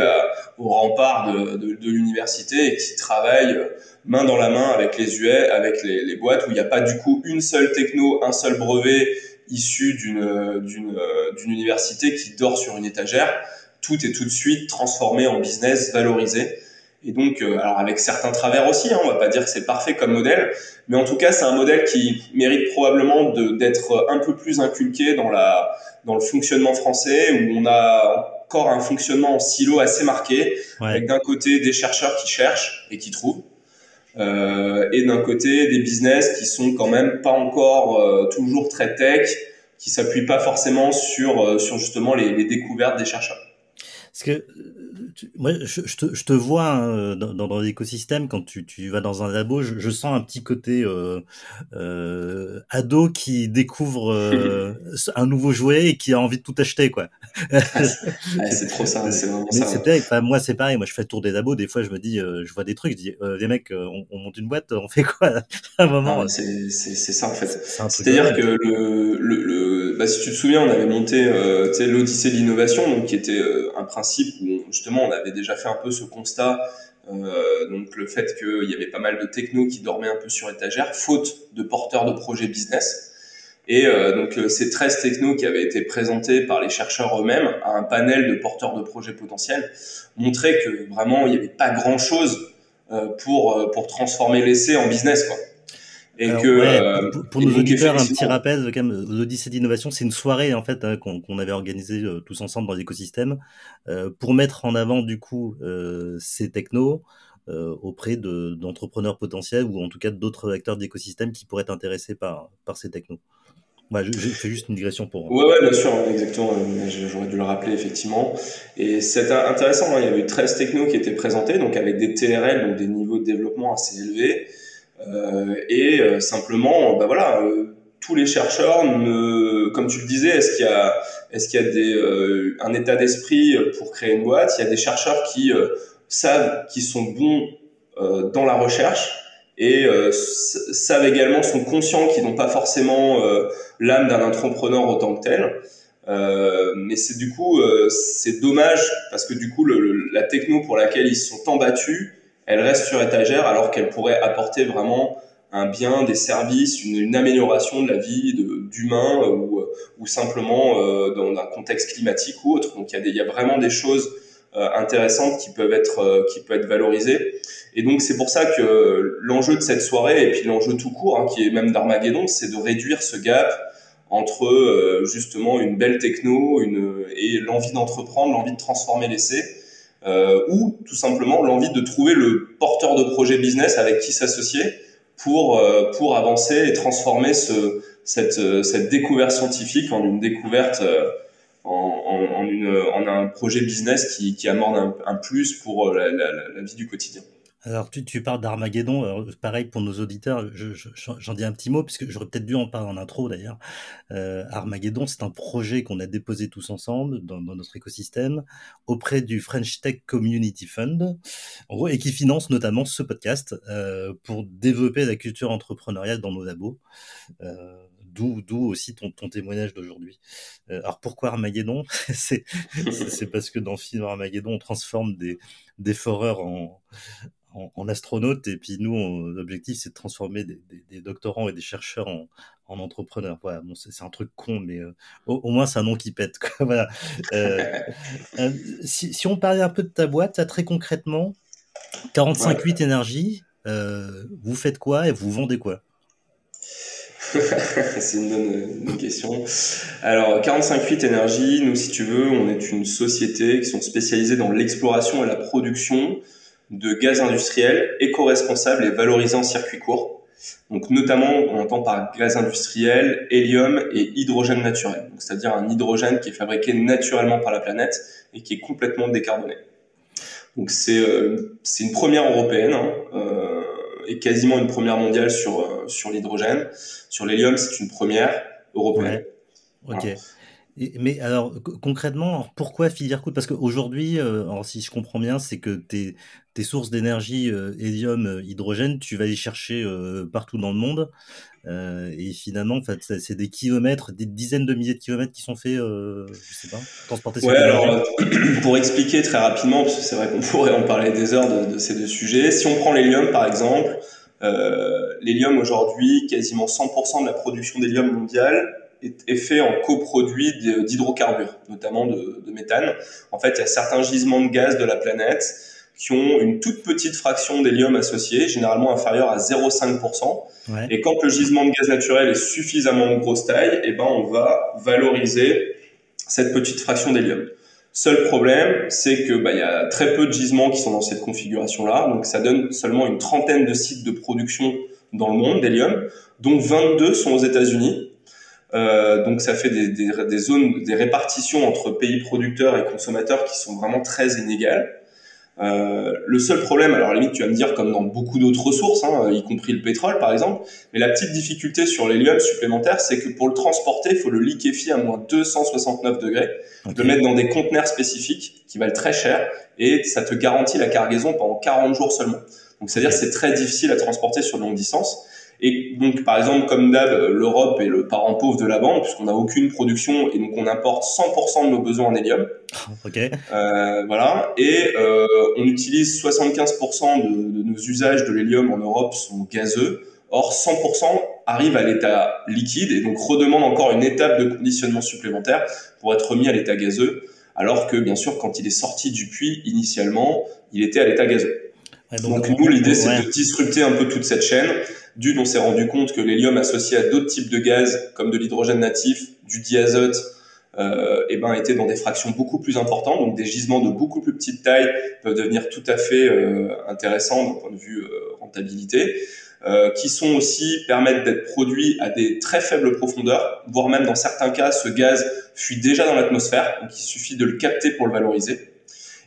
au rempart de, l'université et qui travaillent main dans la main avec les UE, avec les, boîtes, où il n'y a pas du coup une seule techno, un seul brevet issu d'une d'une université qui dort sur une étagère. Tout est tout de suite transformé en business, valorisé. Et donc, euh, alors avec certains travers aussi, hein, on va pas dire que c'est parfait comme modèle, mais en tout cas, c'est un modèle qui mérite probablement d'être un peu plus inculqué dans, la, dans le fonctionnement français, où on a encore un fonctionnement en silo assez marqué, ouais. avec d'un côté des chercheurs qui cherchent et qui trouvent, euh, et d'un côté des business qui sont quand même pas encore euh, toujours très tech, qui s'appuient pas forcément sur, euh, sur justement les, les découvertes des chercheurs. Parce que moi, je, te, je, te, vois hein, dans, dans l'écosystème quand tu, tu, vas dans un labo. Je, je sens un petit côté euh, euh, ado qui découvre euh, un nouveau jouet et qui a envie de tout acheter, quoi. c'est trop ça, c'est vraiment Mais ça. Enfin, moi, c'est pareil. Moi, je fais le tour des labos. Des fois, je me dis, euh, je vois des trucs. Je dis, euh, les mecs, on, on, monte une boîte, on fait quoi à un moment C'est ça en fait. C'est-à-dire que le, le, le bah, si tu te souviens, on avait monté euh, l'Odyssée de l'innovation, donc qui était un principe où justement on avait déjà fait un peu ce constat, euh, donc le fait qu'il y avait pas mal de technos qui dormaient un peu sur étagère, faute de porteurs de projets business. Et euh, donc euh, ces 13 technos qui avaient été présentés par les chercheurs eux-mêmes à un panel de porteurs de projets potentiels montraient que vraiment il n'y avait pas grand-chose pour, transformer l'essai en business. Et que, euh, pour, nos auditeurs, un petit rappel, quand même, l'Odyssée d'innovation, c'est une soirée en fait hein, qu'on avait organisée euh, tous ensemble dans l'écosystème euh, pour mettre en avant du coup euh, ces technos auprès d'entrepreneurs potentiels ou en tout cas d'autres acteurs d'écosystème qui pourraient être intéressés par, par ces technos. Ouais, je, je, fais juste une digression pour. Ouais, ouais, bien sûr, exactement. J'aurais dû le rappeler effectivement. Et c'est intéressant. Hein, il y avait 13 technos qui étaient présentés, donc avec des TRL, donc des niveaux de développement assez élevés. Euh, et euh, simplement, bah voilà, euh, tous les chercheurs, ne, comme tu le disais, est-ce qu'il y a, est-ce qu'il y a des, un état d'esprit pour créer une boîte? Il y a des chercheurs qui savent qu'ils sont bons dans la recherche et savent également, sont conscients qu'ils n'ont pas forcément l'âme d'un entrepreneur autant que tel. Euh, mais c'est du coup, c'est dommage parce que du coup, le, la techno pour laquelle ils se sont tant battus, elle reste sur étagère alors qu'elle pourrait apporter vraiment un bien, des services, une, une amélioration de la vie d'humains ou, ou simplement euh, dans un contexte climatique ou autre. Donc il y a, y a vraiment des choses euh, intéressantes qui peuvent être euh, qui peuvent être valorisées. Et donc c'est pour ça que l'enjeu de cette soirée et puis l'enjeu tout court, hein, qui est même d'Armageddon, c'est de réduire ce gap entre euh, justement une belle techno une, et l'envie d'entreprendre, l'envie de transformer l'essai euh, ou tout simplement l'envie de trouver le porteur de projet business avec qui s'associer pour, euh, pour avancer et transformer ce, cette, euh, cette découverte scientifique en une découverte, en, en, en, une, en un projet business qui, qui amorne un, un plus pour la, la, la vie du quotidien. Alors, tu, tu parles d'Armageddon. Pareil pour nos auditeurs, j'en dis un petit mot, puisque j'aurais peut-être dû en parler en intro d'ailleurs. Euh, Armageddon, c'est un projet qu'on a déposé tous ensemble dans, notre écosystème auprès du French Tech Community Fund, en gros, et qui finance notamment ce podcast euh, pour développer la culture entrepreneuriale dans nos labos. Euh, D'où aussi ton, témoignage d'aujourd'hui. Alors pourquoi Armageddon? C'est parce que dans le film Armageddon, on transforme des, des foreurs en, en, astronaute et puis nous l'objectif c'est de transformer des, des, des, doctorants et des chercheurs en, en entrepreneurs voilà bon c'est un truc con mais euh, au, au, moins c'est un nom qui pète quoi. voilà euh, euh, si, si, on parlait un peu de ta boîte là, très concrètement 45 8 énergie vous faites quoi et vous vendez quoi? C'est une bonne, question. Alors, 45 Énergie, nous, si tu veux, on est une société qui sont spécialisées dans l'exploration et la production de gaz industriel éco-responsable et valorisé en circuit court. Donc notamment, on entend par gaz industriel, hélium et hydrogène naturel. C'est-à-dire un hydrogène qui est fabriqué naturellement par la planète et qui est complètement décarboné. Donc c'est euh, une première européenne hein, euh, et quasiment une première mondiale sur euh, sur l'hydrogène. Sur l'hélium, c'est une première européenne. Ouais. Ok. Voilà. Mais alors concrètement, pourquoi filière coûte Parce qu'aujourd'hui, si je comprends bien, c'est que tes, tes sources d'énergie euh, hélium, euh, hydrogène, tu vas les chercher euh, partout dans le monde. Euh, et finalement, en fait, c'est des kilomètres, des dizaines de milliers de kilomètres qui sont faits, euh, je sais pas, transportés ouais, alors, pour expliquer très rapidement, parce que c'est vrai qu'on pourrait en parler des heures de, de, ces deux sujets. Si on prend l'hélium, par exemple, l'hélium aujourd'hui, quasiment 100% de la production d'hélium mondiale est, fait en coproduit d'hydrocarbures, notamment de, de, méthane. En fait, il y a certains gisements de gaz de la planète qui ont une toute petite fraction d'hélium associée, généralement inférieure à 0,5%. Ouais. Et quand le gisement de gaz naturel est suffisamment de grosse taille, eh ben, on va valoriser cette petite fraction d'hélium. Seul problème, c'est que bah, il y a très peu de gisements qui sont dans cette configuration-là, donc ça donne seulement une trentaine de sites de production dans le monde d'hélium, dont 22 sont aux États-Unis euh, donc ça fait des, des, des, zones, des répartitions entre pays producteurs et consommateurs qui sont vraiment très inégales. Euh, le seul problème, alors à la limite tu vas me dire comme dans beaucoup d'autres ressources, hein, y compris le pétrole par exemple, mais la petite difficulté sur l'hélium supplémentaire, c'est que pour le transporter, il faut le liquéfier à moins 269 degrés, le mettre dans des conteneurs spécifiques qui valent très cher, et ça te garantit la cargaison pendant 40 jours seulement. Donc c'est-à-dire c'est très difficile à transporter sur longue distance. Et donc, par exemple, comme d'hab, l'Europe est le parent pauvre de la bande, puisqu'on n'a aucune production et donc on importe 100% de nos besoins en hélium. Ok. Euh, voilà. Et euh, on utilise 75% de, de, nos usages de l'hélium en Europe sont gazeux. Or, 100% arrive à l'état liquide et donc redemande encore une étape de conditionnement supplémentaire pour être remis à l'état gazeux. Alors que, bien sûr, quand il est sorti du puits, initialement, il était à l'état gazeux. donc, nous, l'idée, c'est de disrupter un peu toute cette chaîne d'une, on s'est rendu compte que l'hélium associé à d'autres types de gaz, comme de l'hydrogène natif, du diazote, euh, eh ben, était dans des fractions beaucoup plus importantes, donc des gisements de beaucoup plus petite taille peuvent devenir tout à fait euh, intéressants d'un point de vue euh, rentabilité, euh, qui sont aussi permettent d'être produits à des très faibles profondeurs, voire même dans certains cas, ce gaz fuit déjà dans l'atmosphère, donc il suffit de le capter pour le valoriser.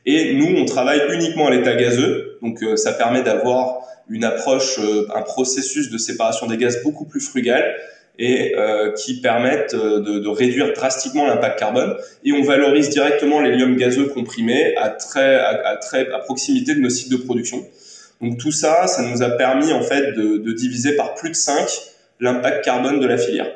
Et nous, on travaille uniquement à l'état gazeux, donc euh, ça permet d'avoir une approche, euh, un processus de séparation des gaz beaucoup plus frugal et euh, qui permettent euh, de, de, réduire drastiquement l'impact carbone. Et on valorise directement l'hélium gazeux comprimé à très, à, très, à proximité de nos sites de production. Donc tout ça, ça nous a permis en fait de, de diviser par plus de 5 l'impact carbone de la filière.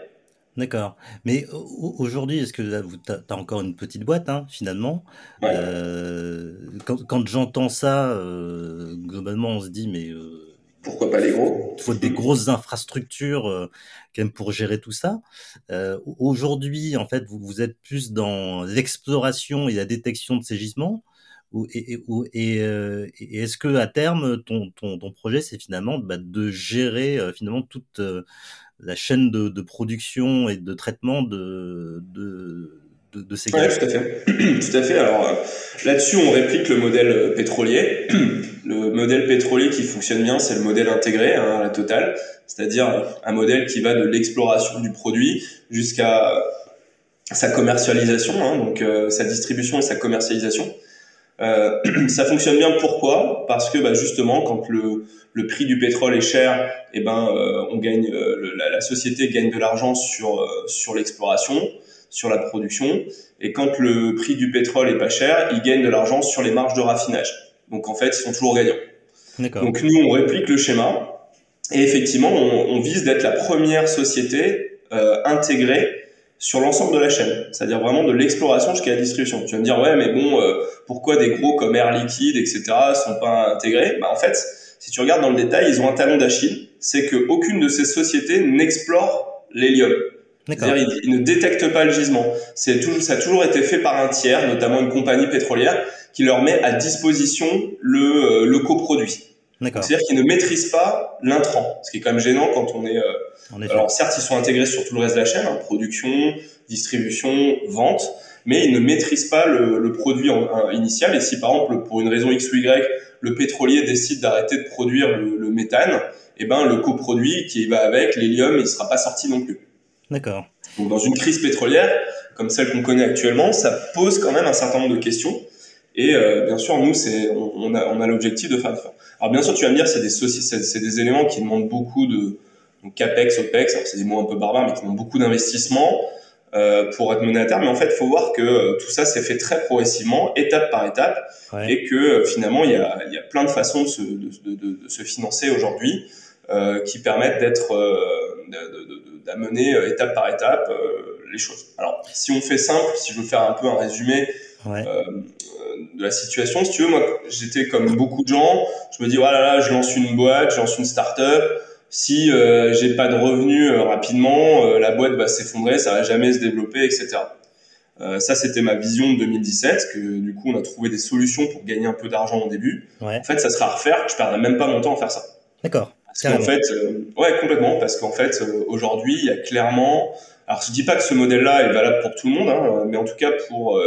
D'accord. Mais aujourd'hui, est-ce que tu as encore une petite boîte, hein, finalement? Ouais. euh, Quand, quand j'entends ça, euh, globalement, on se dit, mais... Euh, Pourquoi pas les gros? Il faut des grosses infrastructures euh, quand même pour gérer tout ça. Euh, aujourd'hui, en fait, vous, vous êtes plus dans l'exploration et la détection de ces gisements et, et, est-ce que à terme ton, ton, ton projet c'est finalement bah, de gérer finalement toute la chaîne de, de, production et de traitement de, de, de, de ces. Ouais, tout à fait. tout à fait. Alors là-dessus, on réplique le modèle pétrolier. le modèle pétrolier qui fonctionne bien, c'est le modèle intégré hein, la totale, c'est-à-dire un modèle qui va de l'exploration du produit jusqu'à sa commercialisation, hein, donc euh, sa distribution et sa commercialisation. Euh, ça fonctionne bien pourquoi? Parce que bah, justement, quand le, le prix du pétrole est cher, eh ben, euh, on gagne, euh, la, la, société gagne de l'argent sur, euh, sur l'exploration, sur la production. Et quand le prix du pétrole est pas cher, ils gagnent de l'argent sur les marges de raffinage. Donc en fait, ils sont toujours gagnants. Donc nous, on réplique le schéma. Et effectivement, on, on vise d'être la première société intégrée sur l'ensemble de la chaîne, c'est-à-dire vraiment de l'exploration jusqu'à la distribution. Tu vas me dire ouais mais bon euh, pourquoi des gros comme Air Liquide etc sont pas intégrés? Bah en fait si tu regardes dans le détail ils ont un talon d'Achille, c'est que aucune de ces sociétés n'explore l'hélium. C'est-à-dire ils, ils, ne détectent pas le gisement. C'est toujours ça a toujours été fait par un tiers, notamment une compagnie pétrolière qui leur met à disposition le, euh, le coproduit. C'est-à-dire qu'ils ne maîtrisent pas l'intrant, ce qui est quand même gênant quand on est. Euh, alors certes, ils sont intégrés sur tout le reste de la chaîne, hein, production, distribution, vente, mais ils ne maîtrisent pas le, le produit en, initial. Et si par exemple, pour une raison X ou Y, le pétrolier décide d'arrêter de produire le, le méthane, et eh ben le coproduit qui va avec l'hélium, il sera pas sorti non plus. D'accord. Donc dans une crise pétrolière comme celle qu'on connaît actuellement, ça pose quand même un certain nombre de questions. Et euh, bien sûr, nous, c'est, on, on a, on a l'objectif de faire. Alors bien sûr, tu vas me dire, c'est des c'est, c'est des éléments qui demandent beaucoup de donc capex, opex. Alors c'est des mots un peu barbares, mais qui demandent beaucoup d'investissement euh, pour être mené à terme. Mais en fait, il faut voir que euh, tout ça s'est fait très progressivement, étape par étape, ouais. et que finalement, il y a, il y a plein de façons de se, de, de, de, de se financer aujourd'hui euh, qui permettent d'être, d'amener étape par étape les choses. Alors, si on fait simple, si je veux faire un peu un résumé. Ouais de la situation. Si tu veux, moi, j'étais comme beaucoup de gens. Je me dis, voilà, oh là, je lance une boîte, je lance une start-up. Si euh, j'ai pas de revenus euh, rapidement, euh, la boîte va s'effondrer, ça va jamais se développer, etc. Euh, ça, c'était ma vision de 2017, que du coup, on a trouvé des solutions pour gagner un peu d'argent au début. Ouais. En fait, ça sera à refaire. Je perdrai même pas mon temps à faire ça. D'accord. Parce qu'en fait, euh, ouais, complètement. Parce qu'en fait, euh, aujourd'hui, il y a clairement. Alors, je dis pas que ce modèle-là est valable pour tout le monde, hein, mais en tout cas pour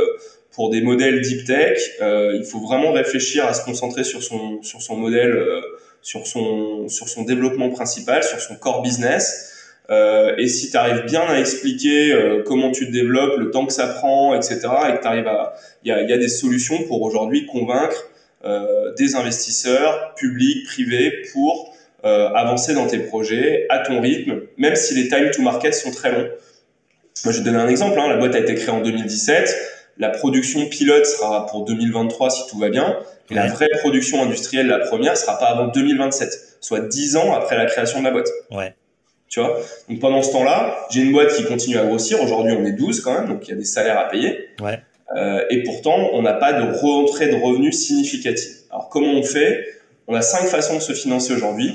pour des modèles deep tech, euh, il faut vraiment réfléchir à se concentrer sur son sur son modèle, euh, sur son sur son développement principal, sur son core business. Euh, et si tu arrives bien à expliquer euh, comment tu te développes, le temps que ça prend, etc., et que tu arrives à, il y a, y a des solutions pour aujourd'hui convaincre des investisseurs publics, privés, pour avancer dans tes projets à ton rythme, même si les time to market sont très longs. Moi, je vais te donner un exemple. Hein. La boîte a été créée en 2017. La production pilote sera pour 2023 si tout va bien. Et la vraie production industrielle, la première, sera pas avant 2027, soit 10 ans après la création de la boîte. Ouais. Tu vois? Donc pendant ce temps-là, j'ai une boîte qui continue à grossir. Aujourd'hui, on est 12 quand même, donc il y a des salaires à payer. Ouais. Euh, et pourtant, on n'a pas de rentrée de revenus significative. Alors comment on fait? On a cinq façons de se financer aujourd'hui.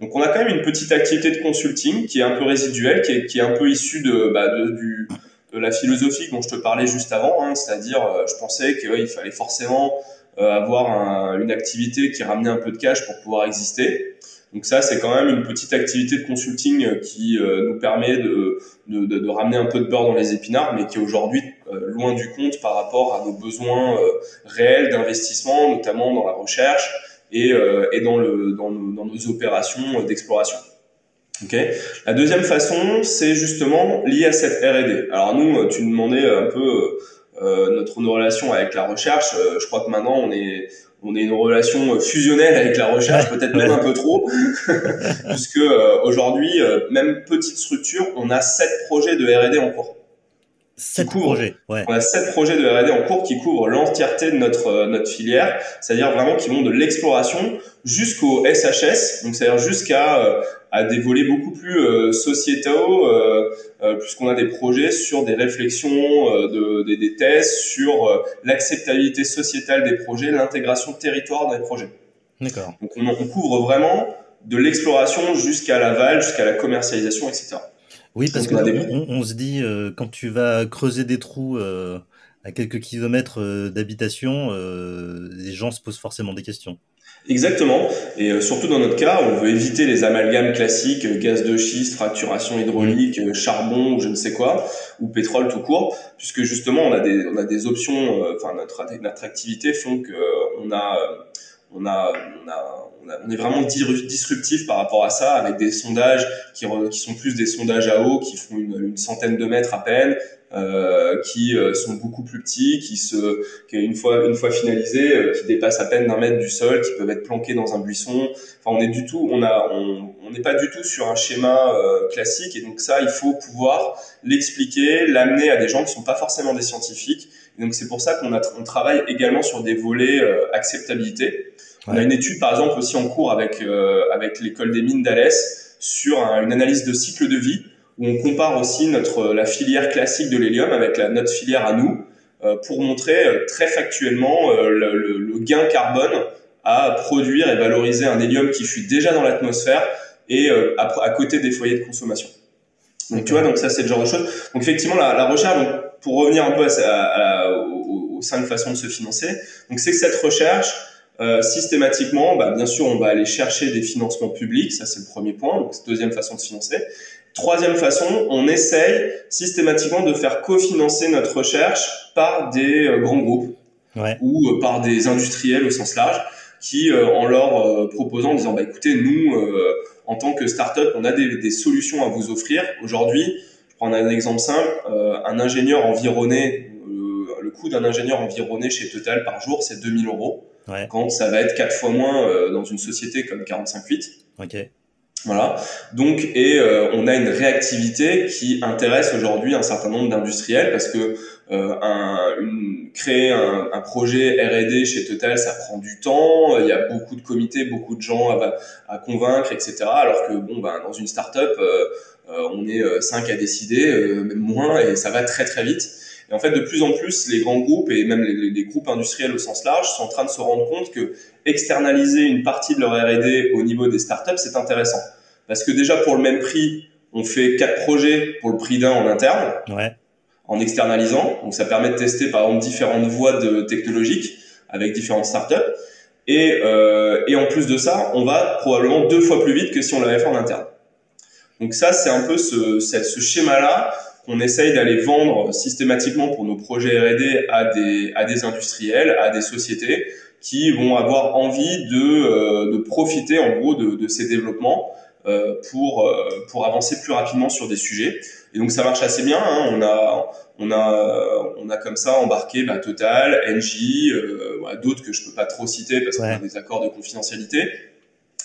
Donc on a quand même une petite activité de consulting qui est un peu résiduelle, qui est, qui est un peu issue de, bah, de, du, de la philosophie dont je te parlais juste avant, hein, c'est-à-dire euh, je pensais qu'il fallait forcément euh, avoir un, une activité qui ramenait un peu de cash pour pouvoir exister. Donc ça, c'est quand même une petite activité de consulting euh, qui nous permet de, de, de, ramener un peu de beurre dans les épinards, mais qui est aujourd'hui loin du compte par rapport à nos besoins réels d'investissement, notamment dans la recherche et, et dans, le, dans, nos, dans nos opérations d'exploration. Okay. La deuxième façon, c'est justement lié à cette R&D. Alors nous, tu nous demandais un peu euh, notre nos relations avec la recherche. Euh, je crois que maintenant on est on est une relation fusionnelle avec la recherche, peut-être même un peu trop, puisque euh, aujourd'hui, même petite structure, on a sept projets de R&D en cours. Sept projets, ouais. On a sept projets de R&D en cours qui couvrent l'entièreté de notre notre filière, c'est-à-dire vraiment qui vont de l'exploration jusqu'au SHS, donc c'est-à-dire jusqu'à à des volets beaucoup plus euh, sociétaux, euh, euh, puisqu'on a des projets sur des réflexions, de, des, des tests sur l'acceptabilité sociétale des projets, l'intégration territoire les projets. D'accord. Donc on, on, couvre vraiment de l'exploration jusqu'à l'aval, jusqu'à la commercialisation, etc. Oui, parce qu'on on, on, se dit, quand tu vas creuser des trous à quelques kilomètres d'habitation, les gens se posent forcément des questions. Exactement. Et euh, surtout dans notre cas, on veut éviter les amalgames classiques, euh, gaz de schiste, fracturation hydraulique, euh, charbon ou je ne sais quoi, ou pétrole tout court, puisque justement on a des, on a des options, enfin notre, notre activité font que on a, on a, on a on est vraiment disruptif par rapport à ça, avec des sondages qui, qui sont plus des sondages à eau, qui font une, centaine de mètres à peine, euh, qui euh, sont beaucoup plus petits, qui se, qui une fois une fois finalisés, euh, qui dépassent à peine d'un mètre du sol, qui peuvent être planqués dans un buisson. Enfin, on est du tout, on a, on n'est pas du tout sur un schéma classique, et donc ça, il faut pouvoir l'expliquer, l'amener à des gens qui sont pas forcément des scientifiques. Donc c'est pour ça qu'on on travaille également sur des volets acceptabilité. On a une étude, par exemple, aussi en cours avec avec l'école des mines d'Alès sur une analyse de cycle de vie où on compare aussi notre la filière classique de l'hélium avec la, notre filière à nous euh, pour montrer euh, très factuellement euh, le, le, le, gain carbone à produire et valoriser un hélium qui fuit déjà dans l'atmosphère et à, à, côté des foyers de consommation. Donc tu vois, donc ça c'est le genre de choses. Donc effectivement la, la recherche, donc, pour revenir un peu à, à, aux, aux cinq façons de se financer, donc c'est que cette recherche euh, systématiquement, bah, bien sûr, on va aller chercher des financements publics, ça c'est le premier point, donc deuxième façon de se financer. Troisième façon, on essaye systématiquement de faire cofinancer notre recherche par des euh, grands groupes ouais. ou euh, par des industriels au sens large qui, euh, en leur proposant, en disant, bah, écoutez, nous, en tant que start-up, on a des, des solutions à vous offrir. Aujourd'hui, je prends un exemple simple, un ingénieur environné, le coût d'un ingénieur environné chez Total par jour, c'est 2000 euros. Ouais. Quand ça va être quatre fois moins dans une société comme 45.8. Ok. Voilà. Donc, et euh, on a une réactivité qui intéresse aujourd'hui un certain nombre d'industriels parce que euh, un, une, créer un, un projet R&D chez Total, ça prend du temps. Il y a beaucoup de comités, beaucoup de gens à, à convaincre, etc. Alors que bon, ben, dans une startup, euh, euh on est euh, cinq à décider, euh, même moins, et ça va très très vite. Et en fait, de plus en plus, les grands groupes et même les, les, groupes industriels au sens large sont en train de se rendre compte que externaliser une partie de leur R&D au niveau des startups, c'est intéressant. Parce que déjà, pour le même prix, on fait quatre projets pour le prix d'un en interne, ouais. en externalisant. Donc, ça permet de tester, par exemple, différentes voies de technologiques avec différentes startups. Et, euh, et en plus de ça, on va probablement deux fois plus vite que si on l'avait fait en interne. Donc ça, c'est un peu ce, ce schéma-là qu'on essaye d'aller vendre systématiquement pour nos projets R&D à des, à des industriels, à des sociétés qui vont avoir envie de, de profiter en gros de, de ces développements pour pour avancer plus rapidement sur des sujets. Et donc ça marche assez bien. Hein. On a on a on a comme ça embarqué bah, Total, Engie, euh, d'autres que je peux pas trop citer parce qu'on a des accords de confidentialité.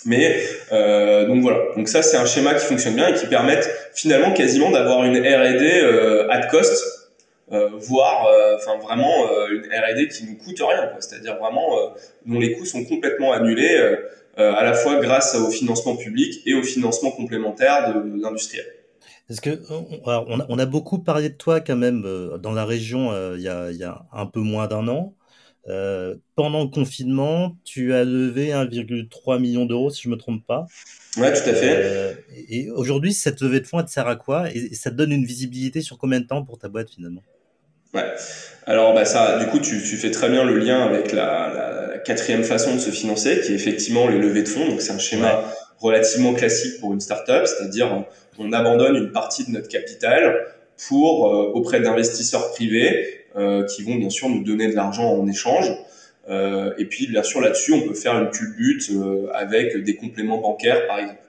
Mais euh, donc voilà. Donc ça c'est un schéma qui fonctionne bien et qui permettent finalement quasiment d'avoir une R&D euh, at cost, euh, voire euh, enfin vraiment euh, une R&D qui nous coûte rien. C'est-à-dire vraiment dont les coûts sont complètement annulés à la fois grâce au financement public et au financement complémentaire de l'industriel. Parce que on, a, on, a, beaucoup parlé de toi quand même dans la région il y, a, y, a, un peu moins d'un an. Euh, pendant le confinement, tu as levé 1,3 million d'euros, si je me trompe pas. Ouais, tout à fait. Euh, et aujourd'hui, cette levée de fonds, elle te sert à quoi? Et, ça te donne une visibilité sur combien de temps pour ta boîte finalement? Ouais. Alors, bah ça, du coup, tu, tu fais très bien le lien avec la, la, quatrième façon de se financer, qui est effectivement les levées de fonds. Donc, c'est un schéma relativement classique pour une startup, c'est-à-dire on abandonne une partie de notre capital pour euh, auprès d'investisseurs privés qui vont bien sûr nous donner de l'argent en échange. Euh, et puis bien sûr là-dessus, on peut faire une culbute avec des compléments bancaires par exemple.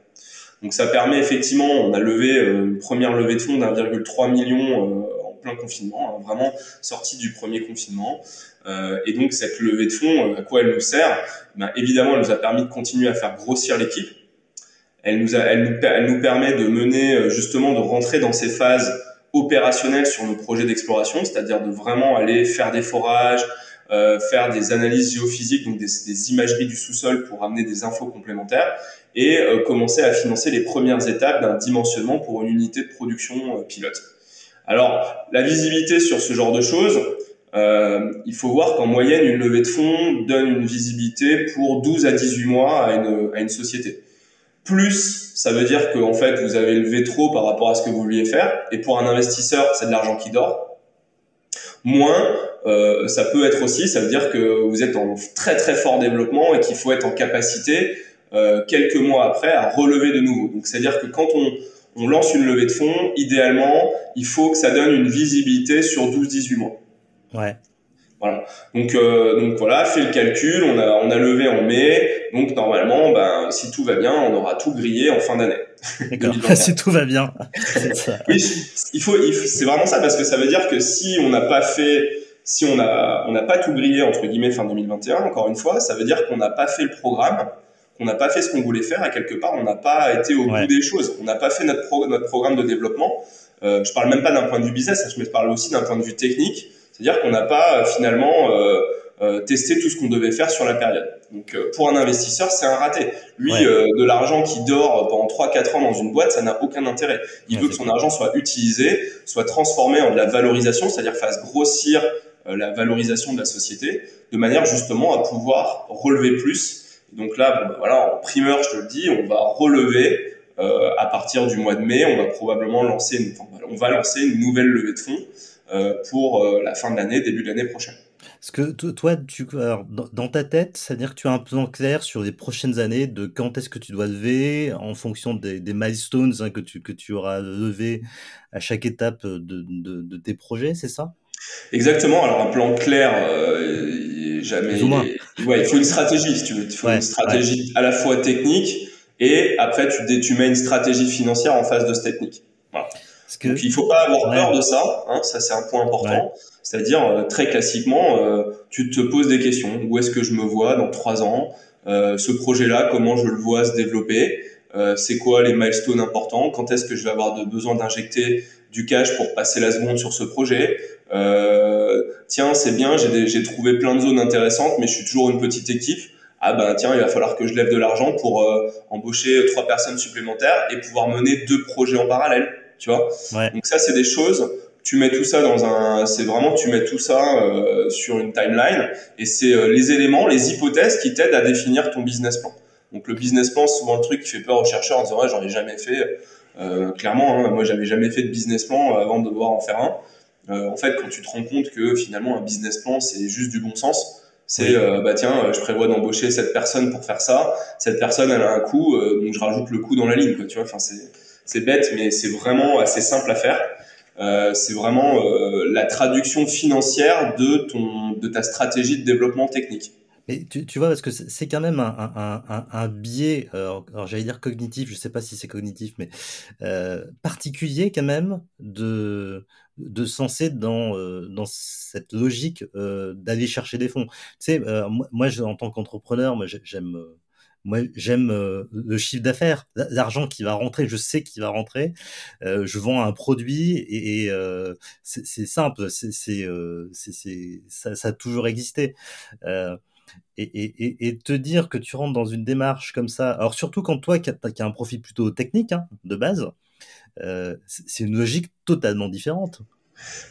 Donc ça permet effectivement, on a levé une première levée de fonds d'1,3 million en plein confinement, hein, vraiment sorti du premier confinement. Euh, et donc cette levée de fonds, à quoi elle nous sert? Ben, Évidemment, elle nous a permis de continuer à faire grossir l'équipe. Elle nous, elle, nous, elle nous permet de mener justement, de rentrer dans ces phases opérationnel sur nos projets d'exploration, c'est-à-dire de vraiment aller faire des forages, euh, faire des analyses géophysiques, donc des, imageries du sous-sol pour amener des infos complémentaires et euh, commencer à financer les premières étapes d'un dimensionnement pour une unité de production euh, pilote. Alors, la visibilité sur ce genre de choses, il faut voir qu'en moyenne, une levée de fonds donne une visibilité pour 12 à 18 mois à une, à une société. Plus, ça veut dire que en fait, vous avez levé trop par rapport à ce que vous vouliez faire. Et pour un investisseur, c'est de l'argent qui dort. Moins, euh, ça peut être aussi, ça veut dire que vous êtes en très très fort développement et qu'il faut être en capacité euh, quelques mois après à relever de nouveau. Donc c'est-à-dire que quand on, on lance une levée de fonds, idéalement, il faut que ça donne une visibilité sur 12-18 mois. Ouais. Voilà. Donc, euh, donc voilà, fait le calcul, on a, on a levé en mai, donc normalement, ben, si tout va bien, on aura tout grillé en fin d'année. Si tout va bien. oui, il faut, il c'est vraiment ça parce que ça veut dire que si on n'a pas fait, si on a, on n'a pas tout grillé entre guillemets fin 2021, encore une fois, ça veut dire qu'on n'a pas fait le programme, qu'on n'a pas fait ce qu'on voulait faire et quelque part on n'a pas été au bout des choses, on n'a pas fait notre, notre programme de développement. Euh, je parle même pas d'un point de vue business, je me parle aussi d'un point de vue technique c'est-à-dire qu'on n'a pas euh, finalement euh, euh, testé tout ce qu'on devait faire sur la période. Donc pour un investisseur, c'est un raté. Lui, de l'argent qui dort pendant 3-4 ans dans une boîte, ça n'a aucun intérêt. Il veut que son argent soit utilisé, soit transformé en de la valorisation, c'est-à-dire fasse grossir la valorisation de la société, de manière justement à pouvoir relever plus. Donc là, bon, bah, voilà, en primeur, je te le dis, on va relever euh, à partir du mois de mai, on va probablement lancer, une, enfin, on va lancer une nouvelle levée de fonds euh, pour euh, la fin de l'année, début de l'année prochaine. Parce que toi, tu, alors, dans ta tête, c'est-à-dire que tu as un plan clair sur les prochaines années de quand est-ce que tu dois lever en fonction des, des milestones hein, que, tu, que tu auras levé à chaque étape de, de, de tes projets, c'est ça? Exactement. Alors, un plan clair, euh, jamais. Ouais, il faut une stratégie, si tu veux. Il faut une stratégie à la fois technique et après, tu, tu mets une stratégie financière en phase de ce technique. Que... Donc il faut pas avoir peur de ça, hein, ça c'est un point important. C'est-à-dire euh, très classiquement, euh, tu te poses des questions. Où est-ce que je me vois dans trois ans? Euh, Ce projet-là, comment je le vois se développer? Euh, C'est quoi les milestones importants? Quand est-ce que je vais avoir de, besoin d'injecter du cash pour passer la seconde sur ce projet? Tiens, c'est bien, j'ai trouvé plein de zones intéressantes, mais je suis toujours une petite équipe. Ah ben tiens, il va falloir que je lève de l'argent pour embaucher trois personnes supplémentaires et pouvoir mener deux projets en parallèle tu vois. Donc ça, c'est des choses. Tu mets tout ça dans un, c'est vraiment tu mets tout ça euh, sur une timeline et c'est euh, les éléments, les hypothèses qui t'aident à définir ton business plan. Donc le business plan, c'est souvent le truc qui fait peur aux chercheurs en disant ouais, j'en ai jamais fait. Euh, clairement, hein, moi j'avais jamais fait de business plan avant de devoir en faire un. en fait, quand tu te rends compte que finalement un business plan c'est juste du bon sens, c'est bah tiens, je prévois d'embaucher cette personne pour faire ça. Cette personne elle a un coût, donc je rajoute le coût dans la ligne, quoi, tu vois. Enfin c'est c'est bête, mais c'est vraiment assez simple à faire. Euh, c'est vraiment euh, la traduction financière de ton de ta stratégie de développement technique. Mais tu, vois, parce que c'est quand même un, un, biais, alors, j'allais dire cognitif, je sais pas si c'est cognitif, mais euh, particulier quand même de, de dans, euh, dans cette logique euh, d'aller chercher des fonds. Tu sais, euh, moi, je, en tant qu'entrepreneur, j'aime moi, j'aime euh, le chiffre d'affaires, l'argent qui va rentrer. Je sais qu'il va rentrer. Euh, je vends un produit et, et euh, c'est simple. C'est ça, ça a toujours existé. Et, et, et, te dire que tu rentres dans une démarche comme ça, alors surtout quand toi qui as, as, un profil plutôt technique hein, de base, euh, c'est une logique totalement différente.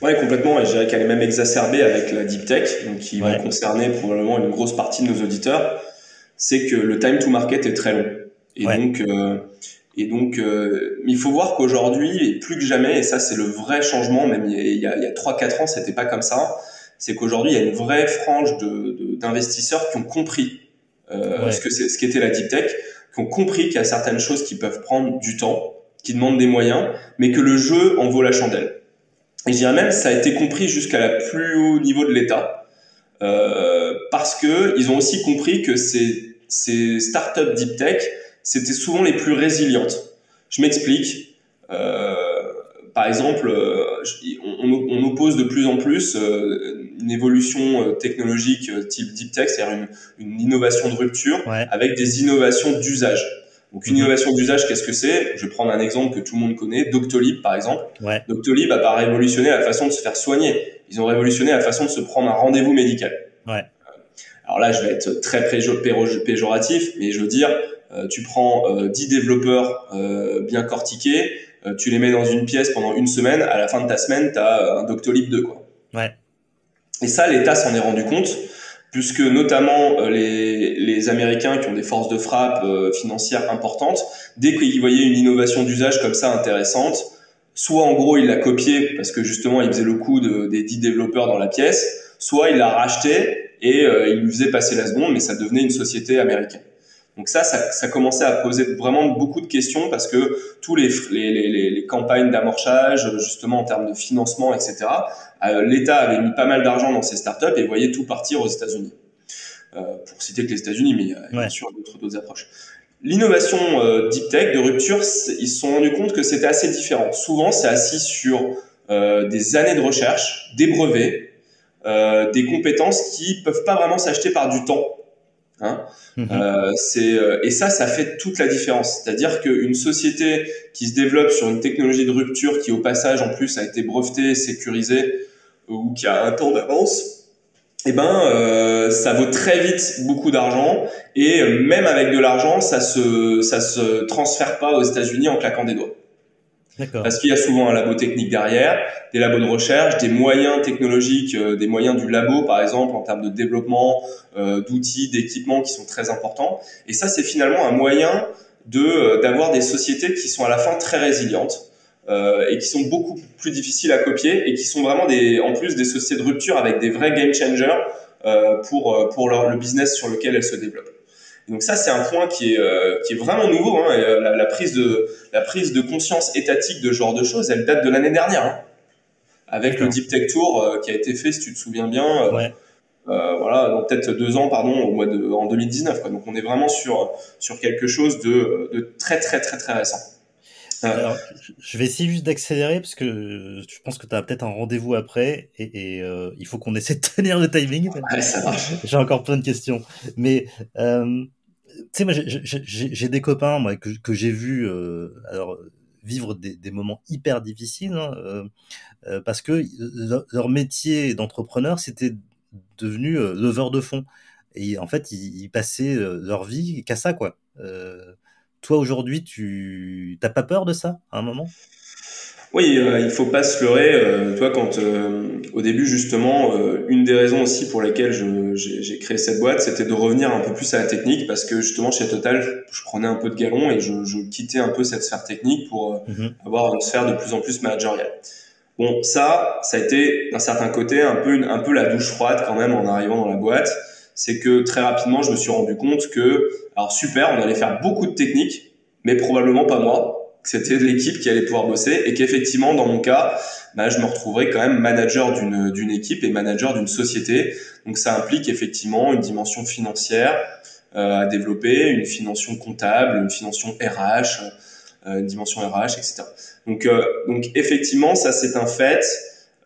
Oui, complètement. Et je dirais qu'elle est même exacerbée avec la deep tech, donc qui ouais. va concerner probablement une grosse partie de nos auditeurs c'est que le time to market est très long. Et ouais. donc, euh, et donc, euh, il faut voir qu'aujourd'hui, et plus que jamais, et ça c'est le vrai changement, même il y a, il y a 3-4 ans, c'était pas comme ça, c'est qu'aujourd'hui, il y a une vraie frange d'investisseurs de, qui ont compris euh, ouais. ce que c'est, ce qu'était la deep tech, qui ont compris qu'il y a certaines choses qui peuvent prendre du temps, qui demandent des moyens, mais que le jeu en vaut la chandelle. Et je dirais même, ça a été compris jusqu'à la plus haut niveau de l'État. Euh, parce que ils ont aussi compris que ces, ces startups deep tech, c'était souvent les plus résilientes. Je m'explique. Euh, par exemple, euh, on, on, oppose de plus en plus euh, une évolution euh, technologique type deep tech, c'est-à-dire une, une, innovation de rupture, ouais. avec des innovations d'usage. Donc une mmh. innovation d'usage, qu'est-ce que c'est? Je vais prendre un exemple que tout le monde connaît, Doctolib par exemple. Ouais. Doctolib a pas révolutionné la façon de se faire soigner. Ils ont révolutionné la façon de se prendre un rendez-vous médical. Ouais. Alors là, je vais être très péjoratif, mais je veux dire, euh, tu prends euh, 10 développeurs euh, bien cortiqués, euh, tu les mets dans une pièce pendant une semaine, à la fin de ta semaine, tu as un Doctolib 2. Quoi. Ouais. Et ça, l'État s'en est rendu compte, puisque notamment euh, les, les, Américains qui ont des forces de frappe financières importantes, dès qu'ils voyaient une innovation d'usage comme ça intéressante, soit en gros ils la copiaient parce que justement ils faisaient le coup de, des 10 développeurs dans la pièce, soit ils la rachetaient et euh, il lui faisait passer la seconde, mais ça devenait une société américaine. Donc ça, ça, ça commençait à poser vraiment beaucoup de questions parce que tous les, les, les, les campagnes d'amorçage, justement en termes de financement, etc., euh, l'État avait mis pas mal d'argent dans ces startups et voyait tout partir aux États-Unis. Euh, pour citer que les États-Unis, mais il y a bien sûr d'autres approches. L'innovation euh, deep tech de rupture, ils se sont rendus compte que c'était assez différent. Souvent, c'est assis sur euh, des années de recherche, des brevets, euh, des compétences qui peuvent pas vraiment s'acheter par du temps. Hein mmh. euh, c'est euh, et ça, ça fait toute la différence. C'est-à-dire qu'une société qui se développe sur une technologie de rupture qui, au passage, en plus, a été brevetée, sécurisée ou qui a un temps d'avance, eh ben, euh, ça vaut très vite beaucoup d'argent et même avec de l'argent, ça se ça se transfère pas aux États-Unis en claquant des doigts. Parce qu'il y a souvent un labo technique derrière, des labos de recherche, des moyens technologiques, euh, des moyens du labo par exemple en termes de développement, euh, d'outils, d'équipements qui sont très importants. Et ça, c'est finalement un moyen de euh, d'avoir des sociétés qui sont à la fin très résilientes et qui sont beaucoup plus difficiles à copier et qui sont vraiment des, en plus des sociétés de rupture avec des vrais game changers pour pour le business sur lequel elles se développent. Donc ça, c'est un point qui est, euh, qui est vraiment nouveau. Hein, et, euh, la, la, prise de, la prise de conscience étatique de ce genre de choses, elle date de l'année dernière. Hein, avec le Deep Tech Tour euh, qui a été fait, si tu te souviens bien, ouais. voilà, donc peut-être deux ans, pardon, au mois de, en 2019. Quoi. Donc on est vraiment sur, sur quelque chose de, de très très très très récent. Alors, je vais essayer juste d'accélérer parce que je pense que tu as peut-être un rendez-vous après et, et euh, il faut qu'on essaie de tenir le timing. J'ai encore plein de questions. Mais euh, sais, moi, j'ai des copains moi, que, que j'ai vu euh, alors, vivre des, moments hyper difficiles hein, euh, euh parce que leur, métier d'entrepreneur, c'était devenu leveur de fonds. Et en fait, ils, passaient leur vie qu'à ça, quoi. toi, aujourd'hui, tu n'as pas peur de ça à un moment? Oui, euh, il faut pas se leurrer. Euh, toi, quand euh, au début justement, euh, une des raisons aussi pour lesquelles j'ai créé cette boîte, c'était de revenir un peu plus à la technique, parce que justement chez Total, je prenais un peu de galon et je, je quittais un peu cette sphère technique pour mm -hmm. avoir une sphère de plus en plus managériale. Bon, ça, ça a été d'un certain côté un peu une, un peu la douche froide quand même en arrivant dans la boîte. C'est que très rapidement, je me suis rendu compte que, alors super, on allait faire beaucoup de technique, mais probablement pas moi c'était l'équipe qui allait pouvoir bosser et qu'effectivement, dans mon cas, bah, je me retrouverai quand même manager d'une, d'une équipe et manager d'une société. Donc ça implique effectivement une dimension financière euh, à développer, une dimension comptable, une dimension RH, euh, une dimension RH, etc. Donc, euh, donc effectivement, ça c'est un fait.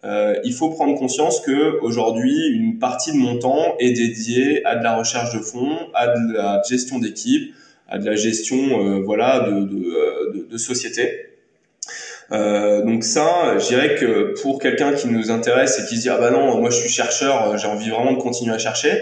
Euh, il faut prendre conscience que aujourd'hui, une partie de mon temps est dédiée à de la recherche de fonds, à de la gestion d'équipe, à de la gestion, euh, voilà, de, de, de, de société. Euh, donc ça, je dirais que pour quelqu'un qui nous intéresse et qui se dit ah bah non, moi je suis chercheur, j'ai envie vraiment de continuer à chercher.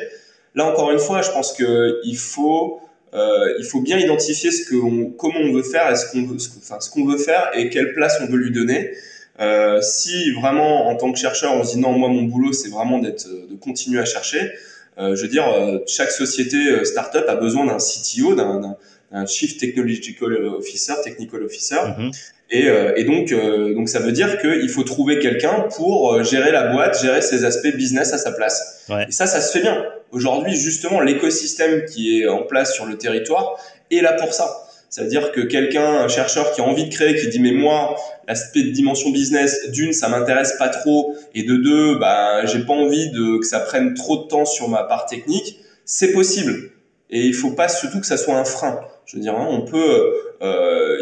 Là encore une fois, je pense que il faut euh, il faut bien identifier ce que on, comment on veut faire et ce qu'on veut, enfin ce qu'on veut faire et quelle place on veut lui donner. Euh, si vraiment en tant que chercheur on se dit non moi mon boulot c'est vraiment d'être de continuer à chercher, euh, je veux dire euh, chaque société euh, startup a besoin d'un CTO, d'un un Chief Technological Officer, Technical Officer. Mm-hmm. Et, euh, et, donc, euh, donc ça veut dire qu'il faut trouver quelqu'un pour gérer la boîte, gérer ses aspects business à sa place. Ouais. Et ça, ça se fait bien. Aujourd'hui, justement, l'écosystème qui est en place sur le territoire est là pour ça. Ça veut dire que quelqu'un, un chercheur qui a envie de créer, qui dit mais moi, l'aspect de dimension business, d'une, ça m'intéresse pas trop, et de deux, bah, j'ai pas envie de que ça prenne trop de temps sur ma part technique. C'est possible. Et il faut pas surtout que ça soit un frein. Je veux dire, hein, on peut euh,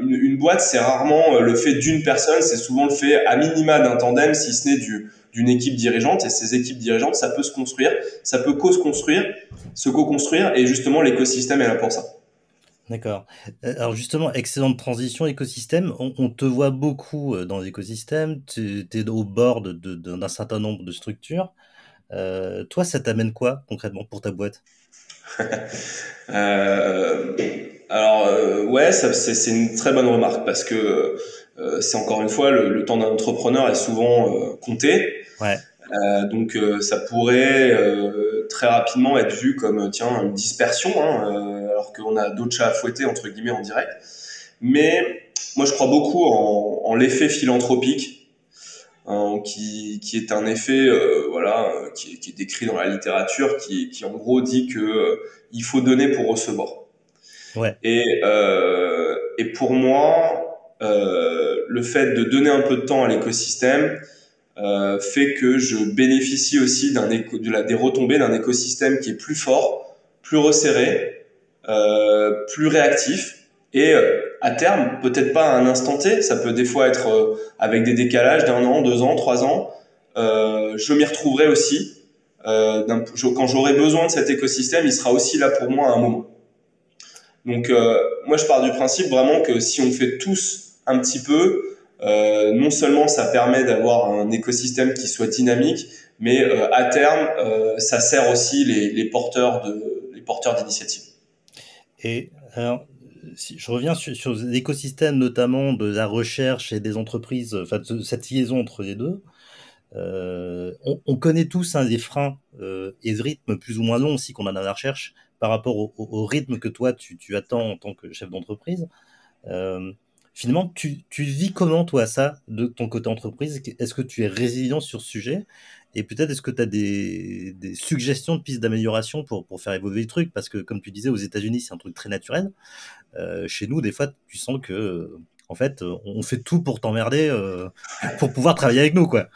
une, une, boîte, c'est rarement euh, le fait d'une personne, c'est souvent le fait à minima d'un tandem, si ce n'est du d'une équipe dirigeante. Et ces équipes dirigeantes, ça peut se construire, ça peut co-construire, se co-construire, et justement l'écosystème est là pour ça. D'accord. Euh, alors justement, excellente transition écosystème. On, on te voit beaucoup dans l'écosystème. Tu es au bord d'un certain nombre de structures. Euh, toi, ça t'amène quoi concrètement pour ta boîte? Euh, alors euh, ouais, c'est une très bonne remarque parce que euh, c'est encore une fois le, le temps d'un entrepreneur est souvent euh, compté. Ouais. donc ça pourrait très rapidement être vu comme tiens une dispersion, hein, alors qu'on a d'autres chats à fouetter entre guillemets en direct. Mais moi je crois beaucoup en, en l'effet philanthropique Hein, qui, qui, est un effet euh, voilà qui, qui, est décrit dans la littérature qui, qui en gros dit que euh, il faut donner pour recevoir ouais. et euh, et pour moi euh, le fait de donner un peu de temps à l'écosystème fait que je bénéficie aussi d'un de la des retombées d'un écosystème qui est plus fort plus resserré plus réactif et euh, à terme, peut-être pas à un instant T, ça peut des fois être euh, avec des décalages d'un an, deux ans, trois ans, euh, je m'y retrouverai aussi. Euh, quand j'aurai besoin de cet écosystème, il sera aussi là pour moi à un moment. Donc euh, moi je pars du principe vraiment que si on fait tous un petit peu, euh, non seulement ça permet d'avoir un écosystème qui soit dynamique, mais à terme ça sert aussi les, les porteurs d'initiatives. Et alors si je reviens sur, l'écosystème notamment de la recherche et des entreprises, enfin de cette liaison entre les deux, euh, on, on, connaît tous hein, les freins euh, et le rythme plus ou moins long aussi qu'on a dans la recherche par rapport au, au, rythme que toi tu, tu, attends en tant que chef d'entreprise. Euh, finalement, tu, tu, vis comment toi ça de ton côté entreprise? Est-ce que tu es résilient sur ce sujet? Et peut-être est-ce que tu as des, des, suggestions de pistes d'amélioration pour, pour faire évoluer le truc? Parce que comme tu disais, aux États-Unis, c'est un truc très naturel. Euh, chez nous, des fois, tu sens que en fait, on fait tout pour t'emmerder, euh, pour pouvoir travailler avec nous, quoi.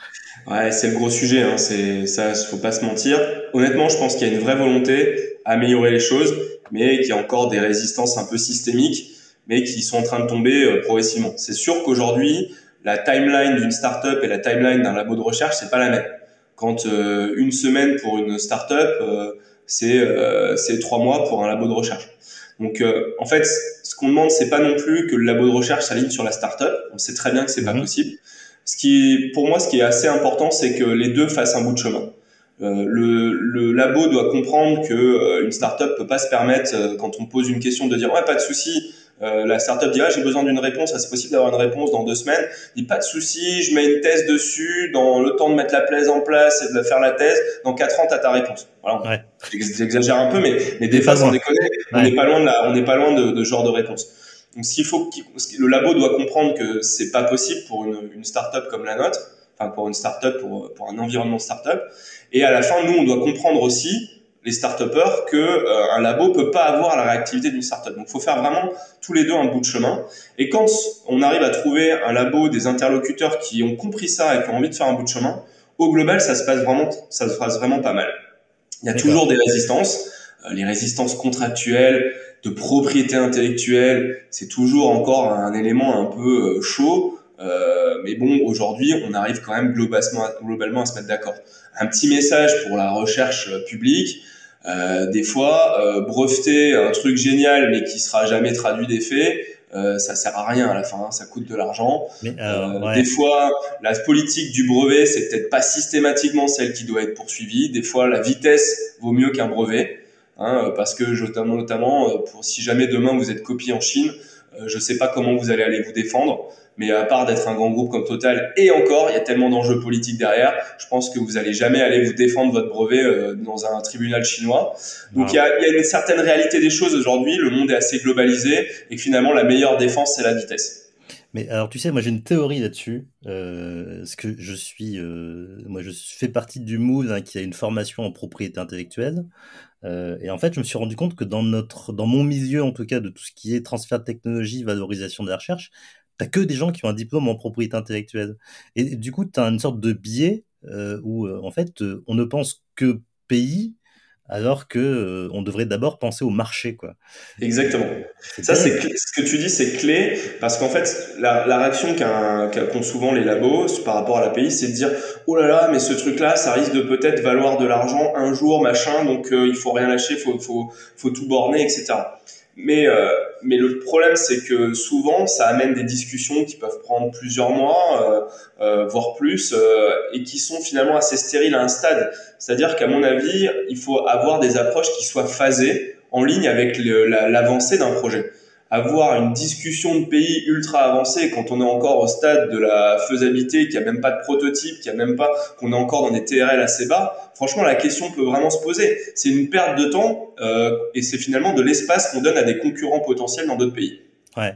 Ouais, c'est le gros sujet. Hein. C'est ça, faut pas se mentir. Honnêtement, je pense qu'il y a une vraie volonté à améliorer les choses, mais qu'il y a encore des résistances un peu systémiques, mais qui sont en train de tomber euh, progressivement. C'est sûr qu'aujourd'hui, la timeline d'une startup et la timeline d'un labo de recherche, c'est pas la même quand euh, une semaine pour une startup, euh, c'est euh, c'est trois mois pour un labo de recherche. Donc en fait, ce qu'on demande, c'est pas non plus que le labo de recherche s'aligne sur la startup. On sait très bien que c'est pas mhm. possible. Ce qui, pour moi, ce qui est assez important, c'est que les deux fassent un bout de chemin. Euh, le, le, labo doit comprendre que euh, une startup peut pas se permettre, euh, quand on pose une question, de dire ouais pas de souci, euh, la startup dit ah, j'ai besoin d'une réponse, ah, c'est possible d'avoir une réponse dans deux semaines. Il dit pas de souci, je mets une thèse dessus, dans le temps de mettre la thèse en place et de faire la thèse, dans quatre ans tu as ta réponse. Voilà, ouais. j'exagère un peu, mais, mais des fois on déconne, on n'est pas loin de la, on n'est pas loin de, de, ce genre de réponse. Donc s'il faut, le labo doit comprendre que c'est pas possible pour une, une startup comme la nôtre, enfin pour une startup, pour, pour un environnement startup. Et à la fin, nous, on doit comprendre aussi les start-upers que euh, un labo peut pas avoir la réactivité d'une start-up. Donc, il faut faire vraiment tous les deux un bout de chemin. Et quand on arrive à trouver un labo, des interlocuteurs qui ont compris ça et qui ont envie de faire un bout de chemin, au global, ça se passe vraiment, ça se passe vraiment pas mal. Il y a toujours des résistances, euh, les résistances contractuelles, de propriété intellectuelle, c'est toujours encore un élément un peu euh, chaud. Euh, mais bon, aujourd'hui, on arrive quand même globalement, globalement à se mettre d'accord. Un petit message pour la recherche publique. Euh, des fois, euh, breveter un truc génial mais qui sera jamais traduit des faits, euh, ça sert à rien à la fin, hein, ça coûte de l'argent. Euh, des fois, la politique du brevet, c'est peut-être pas systématiquement celle qui doit être poursuivie. Des fois, la vitesse vaut mieux qu'un brevet, hein, parce que notamment, notamment pour si jamais demain vous êtes copié en Chine, je sais pas comment vous allez aller vous défendre. Mais à part d'être un grand groupe comme Total, et encore, il y a tellement d'enjeux politiques derrière, je pense que vous allez jamais aller vous défendre votre brevet euh, dans un tribunal chinois. Donc il y, a, une certaine réalité des choses aujourd'hui, le monde est assez globalisé, et finalement la meilleure défense, c'est la vitesse. Mais alors tu sais, moi j'ai une théorie là-dessus, euh, parce que je suis, euh, moi je fais partie du moule hein, qui a une formation en propriété intellectuelle, euh, et en fait je me suis rendu compte que dans notre, dans mon milieu en tout cas de tout ce qui est transfert de technologie, valorisation de la recherche, t'as que des gens qui ont un diplôme en propriété intellectuelle. Et du coup, tu as une sorte de biais euh, où, euh, en fait, euh, on ne pense que pays alors que on devrait d'abord penser au marché, quoi. Exactement. Ça, c'est ce que tu dis, c'est clé parce qu'en fait, la, la réaction qu'ont souvent les labos par rapport à la pays, c'est de dire oh là là, mais ce truc-là, ça risque de peut-être valoir de l'argent un jour, machin, donc il faut rien lâcher, faut faut faut tout borner, etc. Mais, euh, mais le problème, c'est que souvent, ça amène des discussions qui peuvent prendre plusieurs mois, euh, euh, voire plus, euh, et qui sont finalement assez stériles à un stade. C'est-à-dire qu'à mon avis, il faut avoir des approches qui soient phasées en ligne avec l'avancée d'un projet avoir une discussion de pays ultra avancée quand on est encore au stade de la faisabilité, qu'il n'y a même pas de prototype, qu'il n'y a même pas, qu'on est encore dans des TRL assez bas, franchement, la question peut vraiment se poser. C'est une perte de temps euh, et c'est finalement de l'espace qu'on donne à des concurrents potentiels dans d'autres pays. Ouais.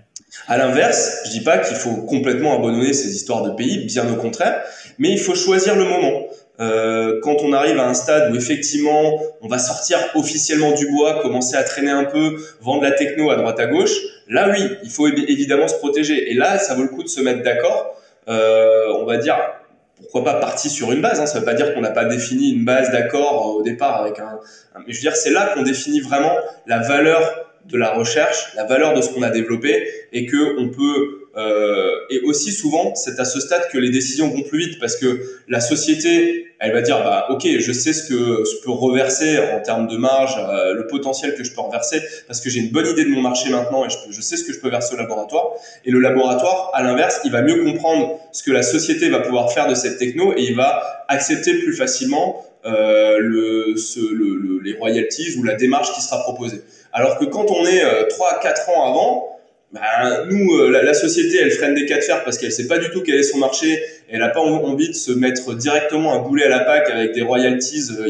À l'inverse, je dis pas qu'il faut complètement abandonner ces histoires de pays, bien au contraire, mais il faut choisir le moment. Euh, quand on arrive à un stade où effectivement on va sortir officiellement du bois, commencer à traîner un peu, vendre la techno à droite à gauche, là oui, il faut évidemment se protéger. Et là, ça vaut le coup de se mettre d'accord. Euh, on va dire pourquoi pas partir sur une base. Hein. Ça veut pas dire qu'on n'a pas défini une base d'accord au départ avec un. Mais je veux dire, c'est là qu'on définit vraiment la valeur de la recherche, la valeur de ce qu'on a développé, et que on peut euh, et aussi souvent, c'est à ce stade que les décisions vont plus vite parce que la société, elle va dire bah ok, je sais ce que je peux reverser en termes de marge, euh, le potentiel que je peux reverser parce que j'ai une bonne idée de mon marché maintenant et je, je sais ce que je peux verser au laboratoire. Et le laboratoire, à l'inverse, il va mieux comprendre ce que la société va pouvoir faire de cette techno et il va accepter plus facilement euh, le, ce, le, les royalties ou la démarche qui sera proposée. Alors que quand on est euh, 3 à 4 ans avant, bah, nous, euh, la, société, elle freine des cas de fer parce qu'elle sait pas du tout quel est son marché. elle n'a pas envie de se mettre directement un boulet à la PAC avec des royalties euh,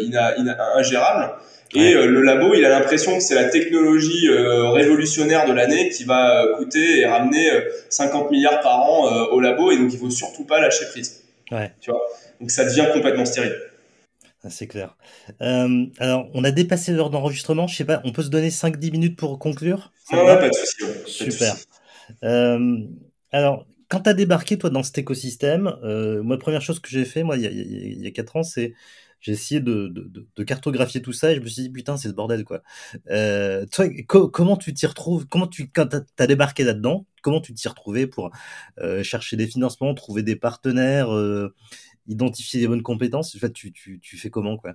ingérables. Et euh, le labo, il a l'impression que c'est la technologie révolutionnaire de l'année qui va coûter et ramener 50 milliards par an au labo. Et donc, il faut surtout pas lâcher prise. Ouais. Tu vois? Donc, ça devient complètement stérile. Ah, c'est clair. Euh, alors, on a dépassé l'heure d'enregistrement. Je sais pas, on peut se donner 5-10 minutes pour conclure? Non, pas de souci. Super. Euh, alors, quand tu as débarqué, toi, dans cet écosystème, euh, moi, première chose que j'ai fait, moi, il y a, il y a 4 ans, c'est j'ai essayé de, de, de, cartographier tout ça et je me suis dit, putain, c'est ce bordel, quoi. Euh, toi, comment tu t'y retrouves? Comment tu, quand tu as, débarqué là-dedans, comment tu t'y retrouvé pour chercher des financements, trouver des partenaires identifier les bonnes compétences En fait, tu, tu, tu fais comment quoi?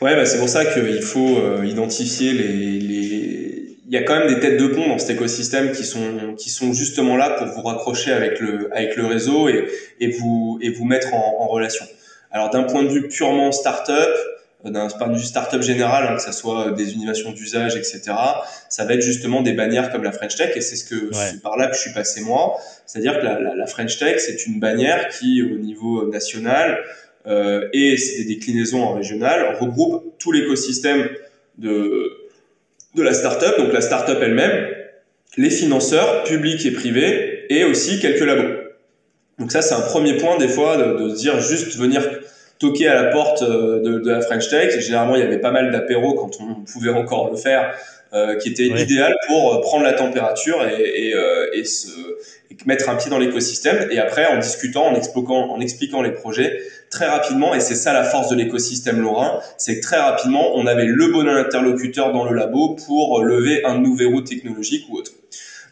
Ouais, bah c'est pour ça qu'il faut euh, identifier les, les. Il y a quand même des têtes de pont dans cet écosystème qui sont qui sont justement là pour vous raccrocher avec le avec le réseau et, et vous et vous mettre en, en relation. Alors d'un point de vue purement startup, d'un point de vue startup général, hein, que ça soit des innovations d'usage, etc. Ça va être justement des bannières comme la French Tech, et c'est ce que c'est par là que je suis passé moi. C'est-à-dire que la, la, la, French Tech, c'est une bannière qui, au niveau national euh, et c'est des déclinaisons en régional, regroupe tout l'écosystème de de la startup, donc la startup elle-même, les financeurs publics et privés, et aussi quelques labos. Donc ça, c'est un premier point des fois de, de dire juste venir toquer à la porte de, de la French Tech. Généralement, il y avait pas mal d'apéros quand on pouvait encore le faire, qui était idéal pour prendre la température et, et, et se et mettre un pied dans l'écosystème. Et après, en discutant, en expliquant, en expliquant les projets, très rapidement, et c'est ça la force de l'écosystème lorrain, c'est que très rapidement, on avait le bon interlocuteur dans le labo pour lever un nouveau verrou technologique ou autre.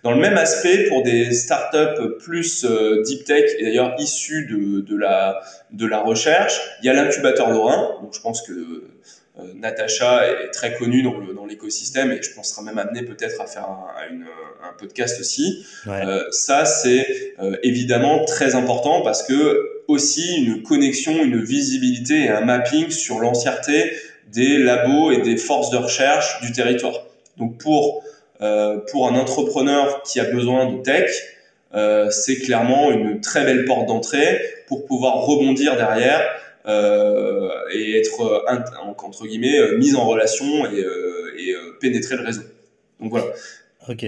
Dans le même aspect, pour des startups plus euh, deep tech et d'ailleurs issues de, de, la, de la recherche, il y a l'incubateur Lorrain. Donc je pense que euh, Natacha est très connue dans l'écosystème et je pense sera même amené peut-être à faire un, un, podcast aussi. Euh, ça, c'est euh, évidemment très important parce que aussi une connexion, une visibilité et un mapping sur l'entièreté des labos et des forces de recherche du territoire. Donc pour euh, pour un entrepreneur qui a besoin de tech, euh, c'est clairement une très belle porte d'entrée pour pouvoir rebondir derrière euh, et être entre guillemets mise en relation et, pénétrer le réseau. Donc voilà. Ok.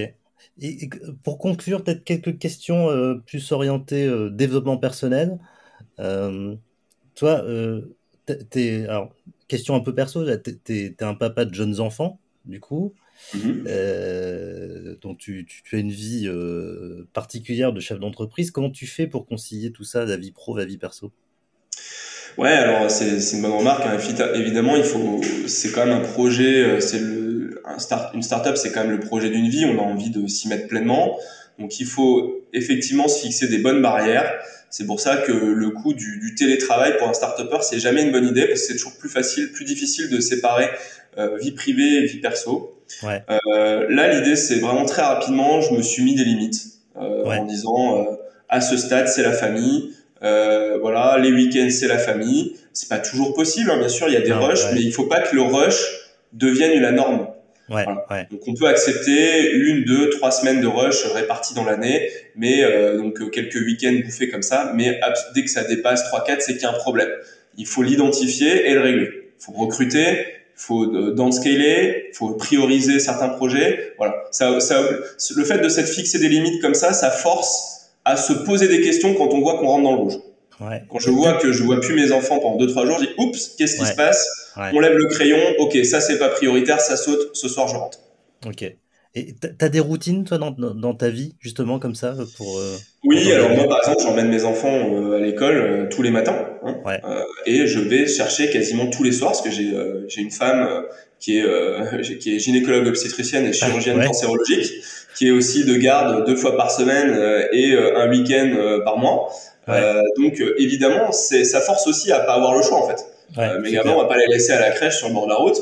Pour conclure, peut-être quelques questions plus orientées développement personnel. toi, alors, question un peu perso, t'es, es, un papa de jeunes enfants, du coup. Mm-hmm. donc tu, tu, tu, as une vie particulière de chef d'entreprise. Comment tu fais pour concilier tout ça, la vie pro, la vie perso? Ouais, alors c'est une bonne remarque. Hein. Évidemment, il faut, c'est quand même un projet, euh, c'est le, un start, une startup, c'est quand même le projet d'une vie. On a envie de s'y mettre pleinement. Donc, il faut effectivement se fixer des bonnes barrières. C'est pour ça que le coût du, du télétravail pour un start-upper, c'est jamais une bonne idée parce que c'est toujours plus facile, plus difficile de séparer euh, vie privée et vie perso. Ouais. Euh, là, l'idée, c'est vraiment très rapidement, je me suis mis des limites euh, en disant euh, à ce stade, c'est la famille. Euh, voilà, les week-ends c'est la famille. C'est pas toujours possible, hein, bien sûr. Il y a des rushs, mais il faut pas que le rush devienne la norme. Ouais, Donc on peut accepter une, deux, trois semaines de rush réparties dans l'année, mais euh, donc euh, quelques week-ends bouffés comme ça. Mais dès que ça dépasse trois, quatre, c'est qu'il y a un problème. Il faut l'identifier et le régler. Il faut recruter, il faut euh, downscaler, il faut prioriser certains projets. Voilà. Ça, ça, le fait de s'être fixé des limites comme ça, ça force à se poser des questions quand on voit qu'on rentre dans le rouge. Ouais. Quand je vois que je vois plus mes enfants pendant 2-3 jours, je dis oups, qu'est-ce qui se passe? On lève le crayon, ok, ça c'est pas prioritaire, ça saute, ce soir je rentre. Ok. Et t'as des routines toi dans, dans, ta vie justement comme ça pour euh, Oui, alors moi par exemple j'emmène mes enfants euh, à l'école euh, tous les matins hein, et je vais chercher quasiment tous les soirs parce que j'ai une femme qui est qui est gynécologue obstétricienne et chirurgienne cancérologique qui est aussi de garde deux fois par semaine et un week-end par mois. Donc évidemment, c'est ça force aussi à pas avoir le choix en fait. Ouais, mes gamins, on va pas les laisser à la crèche sur le bord de la route.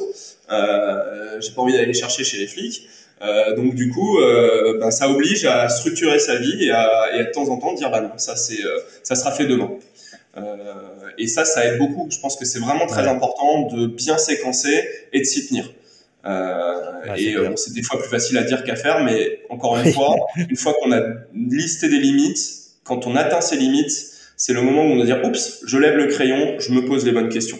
Euh, j'ai pas envie d'aller les chercher chez les flics. Euh, donc du coup, euh, ben, ça oblige à structurer sa vie et à, et à de temps en temps dire bah non, ça c'est, ça sera fait demain. et ça, ça aide beaucoup. Je pense que c'est vraiment très important de bien séquencer et de s'y tenir. Euh, et euh, c'est des fois plus facile à dire qu'à faire, mais encore une fois, une fois qu'on a listé des limites, quand on atteint ces limites, c'est le moment où on doit dire oups, je lève le crayon, je me pose les bonnes questions.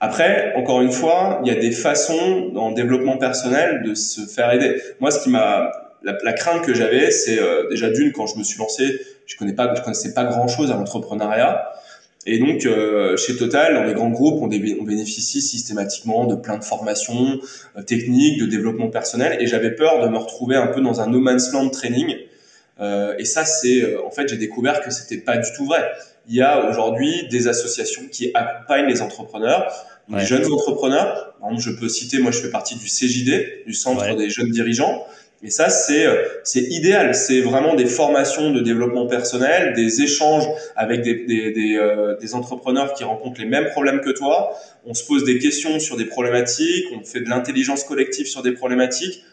Après, encore une fois, il y a des façons en développement personnel de se faire aider. Moi, ce qui m'a la, crainte que j'avais, c'est euh, déjà d'une quand je me suis lancé, je connais pas, je connaissais pas grand chose à l'entrepreneuriat. Et donc, euh, chez Total, dans les grands groupes, on, on, bénéficie systématiquement de plein de formations euh, techniques, de développement personnel. Et j'avais peur de me retrouver un peu dans un no man's land training. Euh, et ça, c'est, euh, en fait, j'ai découvert que c'était pas du tout vrai. Il y a aujourd'hui des associations qui accompagnent les entrepreneurs, les jeunes entrepreneurs. Par exemple, je peux citer, moi, je fais partie du CJD, du Centre des jeunes dirigeants. Et ça, c'est euh, c'est idéal. C'est vraiment des formations de développement personnel, des échanges avec des des, des, euh, des, entrepreneurs qui rencontrent les mêmes problèmes que toi. On se pose des questions sur des problématiques, on fait de l'intelligence collective sur des problématiques.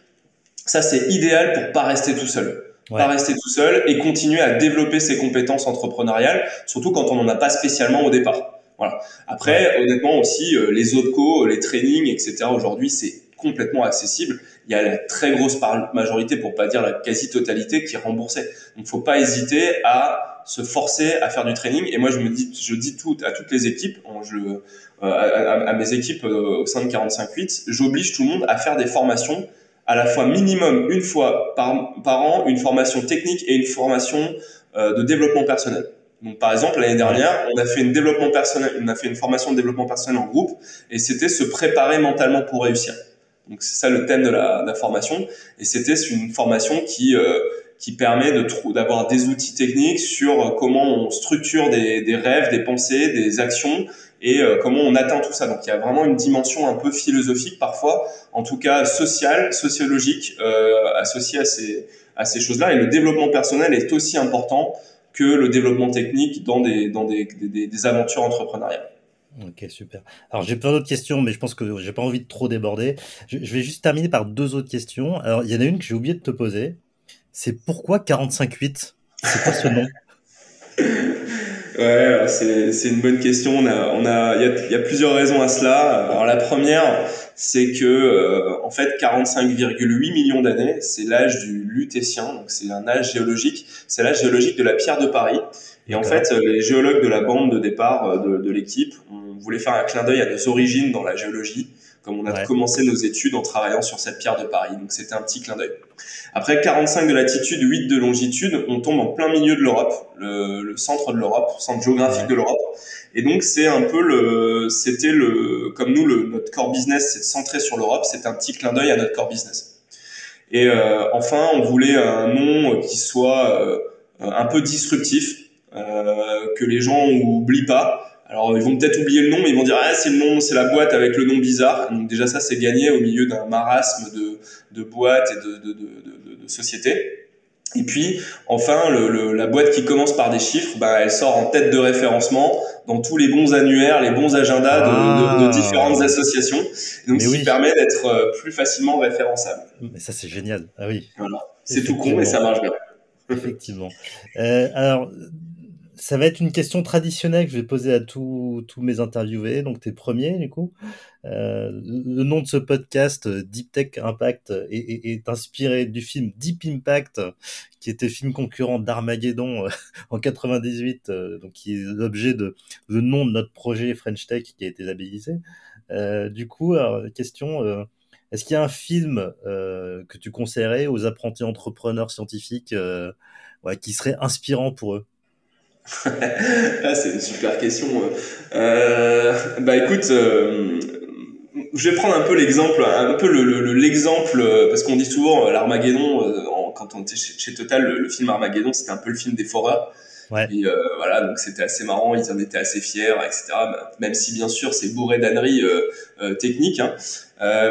Ça, c'est idéal pour pas rester tout seul. Pas rester tout seul et continuer à développer ses compétences entrepreneuriales, surtout quand on n'en a pas spécialement au départ. Voilà. Après, honnêtement aussi, euh, les OPCO, les trainings, etc. Aujourd'hui, c'est complètement accessible il y a la très grosse majorité, pour pas dire la quasi-totalité, qui est remboursée. Donc, faut pas hésiter à se forcer à faire du training. Et moi, je me dis, je dis tout à toutes les équipes, je, euh, à, mes équipes euh, au sein de 45.8, j'oblige tout le monde à faire des formations à la fois minimum une fois par, par an, une formation technique et une formation euh, de développement personnel. Donc, par exemple, l'année dernière, on a fait une développement personnel, on a fait une formation de développement personnel en groupe, et c'était se préparer mentalement pour réussir. Donc, c'est ça le thème de la, de la formation, et c'était une formation qui euh, qui permet de d'avoir des outils techniques sur comment on structure des, des rêves, des pensées, des actions et euh, comment on atteint tout ça. Donc il y a vraiment une dimension un peu philosophique parfois, en tout cas sociale, sociologique, euh, associée à ces, à ces choses-là. Et le développement personnel est aussi important que le développement technique dans des, dans des, des, aventures entrepreneuriales. Ok, super. Alors j'ai plein d'autres questions, mais je pense que j'ai pas envie de trop déborder. Je, je, vais juste terminer par deux autres questions. Alors il y en a une que j'ai oublié de te poser. C'est pourquoi 45.8 C'est quoi ce nom? Ouais, c'est une bonne question. On a, on a, il y a, y a, plusieurs raisons à cela. Alors la première, c'est que euh, en fait 45,8 millions d'années, c'est l'âge du Lutétien, donc c'est un âge géologique. C'est l'âge géologique de la pierre de Paris. Et en fait, les géologues de la bande de départ euh, de, de l'équipe, on voulait faire un clin d'œil à nos origines dans la géologie comme on a ouais. commencé nos études en travaillant sur cette pierre de Paris. Donc c'était un petit clin d'œil. Après 45 de latitude, 8 de longitude, on tombe en plein milieu de l'Europe, le, le, centre de l'Europe, centre géographique ouais. de l'Europe. Et donc c'est un peu le, c'était le, comme nous, le, notre core business c'est centré sur l'Europe, c'est un petit clin d'œil à notre core business. Et euh, enfin, on voulait un nom qui soit euh, un peu disruptif, euh, que les gens oublient pas. Alors ils vont peut-être oublier le nom, mais ils vont dire ah c'est le nom, c'est la boîte avec le nom bizarre. Donc déjà ça c'est gagné au milieu d'un marasme de, de boîtes et de, de, de, de, sociétés. Et puis enfin le, le, la boîte qui commence par des chiffres, bah, elle sort en tête de référencement dans tous les bons annuaires, les bons agendas ah. de, différentes associations. Et donc ce oui. qui permet d'être euh, plus facilement référençable. Mais ça c'est génial. Ah oui. Voilà. C'est tout con mais ça marche bien. Effectivement. Euh, alors ça va être une question traditionnelle que je vais poser à tous mes interviewés, donc tes premiers du coup. Euh, le nom de ce podcast, Deep Tech Impact, est, est, est, inspiré du film Deep Impact, qui était film concurrent d'Armageddon euh, en 98, euh, donc qui est l'objet de le nom de notre projet French Tech qui a été labellisé. Euh, du coup, alors, question. Euh, est-ce qu'il y a un film que tu conseillerais aux apprentis entrepreneurs scientifiques ouais, qui serait inspirant pour eux? Ah, c'est une super question. Euh, bah écoute, euh, je vais prendre un peu l'exemple, un peu l'exemple, le, le, parce qu'on dit souvent euh, l'Armageddon, euh, quand on était chez, chez Total, le, le, film Armageddon, c'était un peu le film des foreurs. Ouais. Et euh, voilà, donc c'était assez marrant, ils en étaient assez fiers, etc. Même si bien sûr c'est bourré d'âneries techniques. Hein.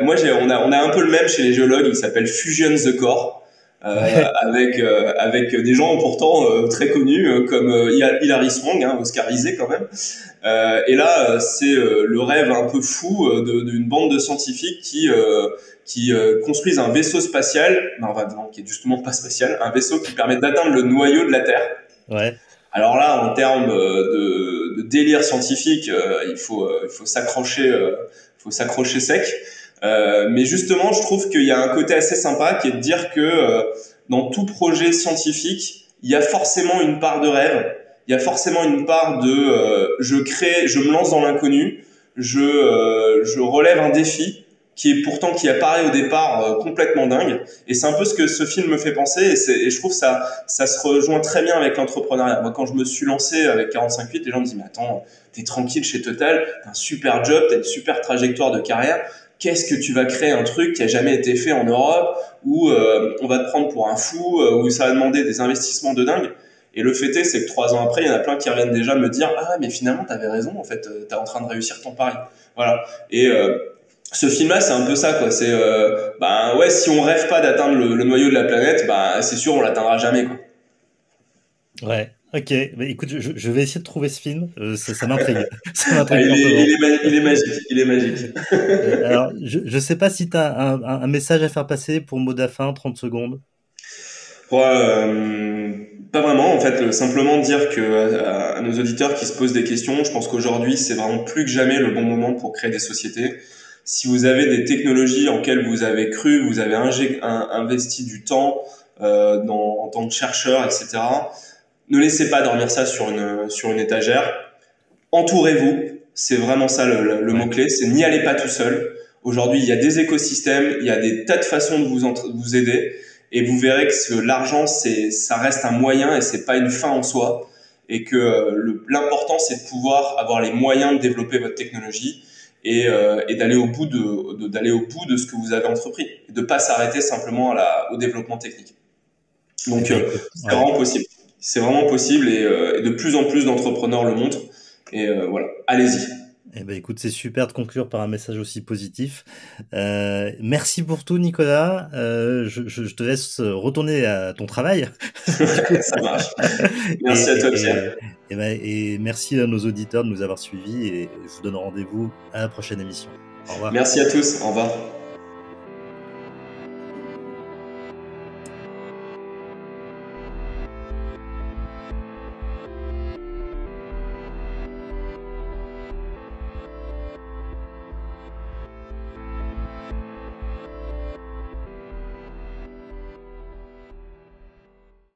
moi, on a, on a un peu le même chez les géologues, il s'appelle Fusion the Core. Euh, avec euh, avec des gens pourtant euh, très connus comme Hilary Swank, hein, oscarisé quand même. et là, c'est le rêve un peu fou d'une bande de scientifiques qui qui construisent un vaisseau spatial, non, non, qui est justement pas spatial, un vaisseau qui permet d'atteindre le noyau de la Terre. Ouais. Alors là, en termes de, de délire scientifique, il faut il faut s'accrocher, faut s'accrocher sec. Euh, mais justement, je trouve qu'il y a un côté assez sympa qui est de dire que euh, dans tout projet scientifique, il y a forcément une part de rêve, il y a forcément une part de euh, je crée, je me lance dans l'inconnu, je, euh, je relève un défi qui est pourtant qui apparaît au départ complètement dingue. Et c'est un peu ce que ce film me fait penser. Et, et je trouve ça ça se rejoint très bien avec l'entrepreneuriat. Moi, quand je me suis lancé avec 45.8, les gens me disent mais attends, t'es tranquille chez Total, t'as un super job, t'as une super trajectoire de carrière qu'est-ce que tu vas créer un truc qui a jamais été fait en Europe où euh, on va te prendre pour un fou euh, où ça va demander des investissements de dingue. Et le fait est c'est que trois ans après il y en a plein qui reviennent déjà me dire ah mais finalement tu avais raison en fait euh, tu es en train de réussir ton pari. Voilà. Et ce film là c'est un peu ça quoi. C'est ben ouais si on rêve pas d'atteindre le, le, noyau de la planète ben c'est sûr on l'atteindra jamais quoi. Ouais Ok, bah, écoute, je, je, vais essayer de trouver ce film. Euh, ça, ça m'intrigue. ah, il, il, est, il, est, magique. Il est magique. Euh, alors, je ne sais pas si tu as un, un, message à faire passer pour mot fin, 30 secondes. Ouais, euh, pas vraiment. En fait, simplement dire que à, à, nos auditeurs qui se posent des questions, je pense qu'aujourd'hui, c'est vraiment plus que jamais le bon moment pour créer des sociétés. Si vous avez des technologies en lesquelles vous avez cru, vous avez investi du temps euh, dans, en tant que chercheur, etc ne laissez pas dormir ça sur une, sur une étagère. Entourez-vous. C'est vraiment ça le, le, le mot-clé. C'est n'y allez pas tout seul. Aujourd'hui, il y a des écosystèmes, il y a des tas de façons de vous, vous aider. Et vous verrez que l'argent, c'est, ça reste un moyen et c'est pas une fin en soi. et que l'important c'est de pouvoir avoir les moyens de développer votre technologie et, et d'aller au bout de d'aller au bout de ce que vous avez entrepris, de pas s'arrêter simplement à la, au développement technique. Donc c'est vraiment possible. C'est vraiment possible et, et, de plus en plus d'entrepreneurs le montrent. Et voilà, allez-y. Eh ben, écoute, c'est super de conclure par un message aussi positif. Euh, merci pour tout, Nicolas. Euh, je, je, te laisse retourner à ton travail. Ça marche. Merci à toi, Pierre. Et, ben, et, merci à nos auditeurs de nous avoir suivis et je vous donne rendez-vous à la prochaine émission. Au revoir. Merci à tous. Au revoir.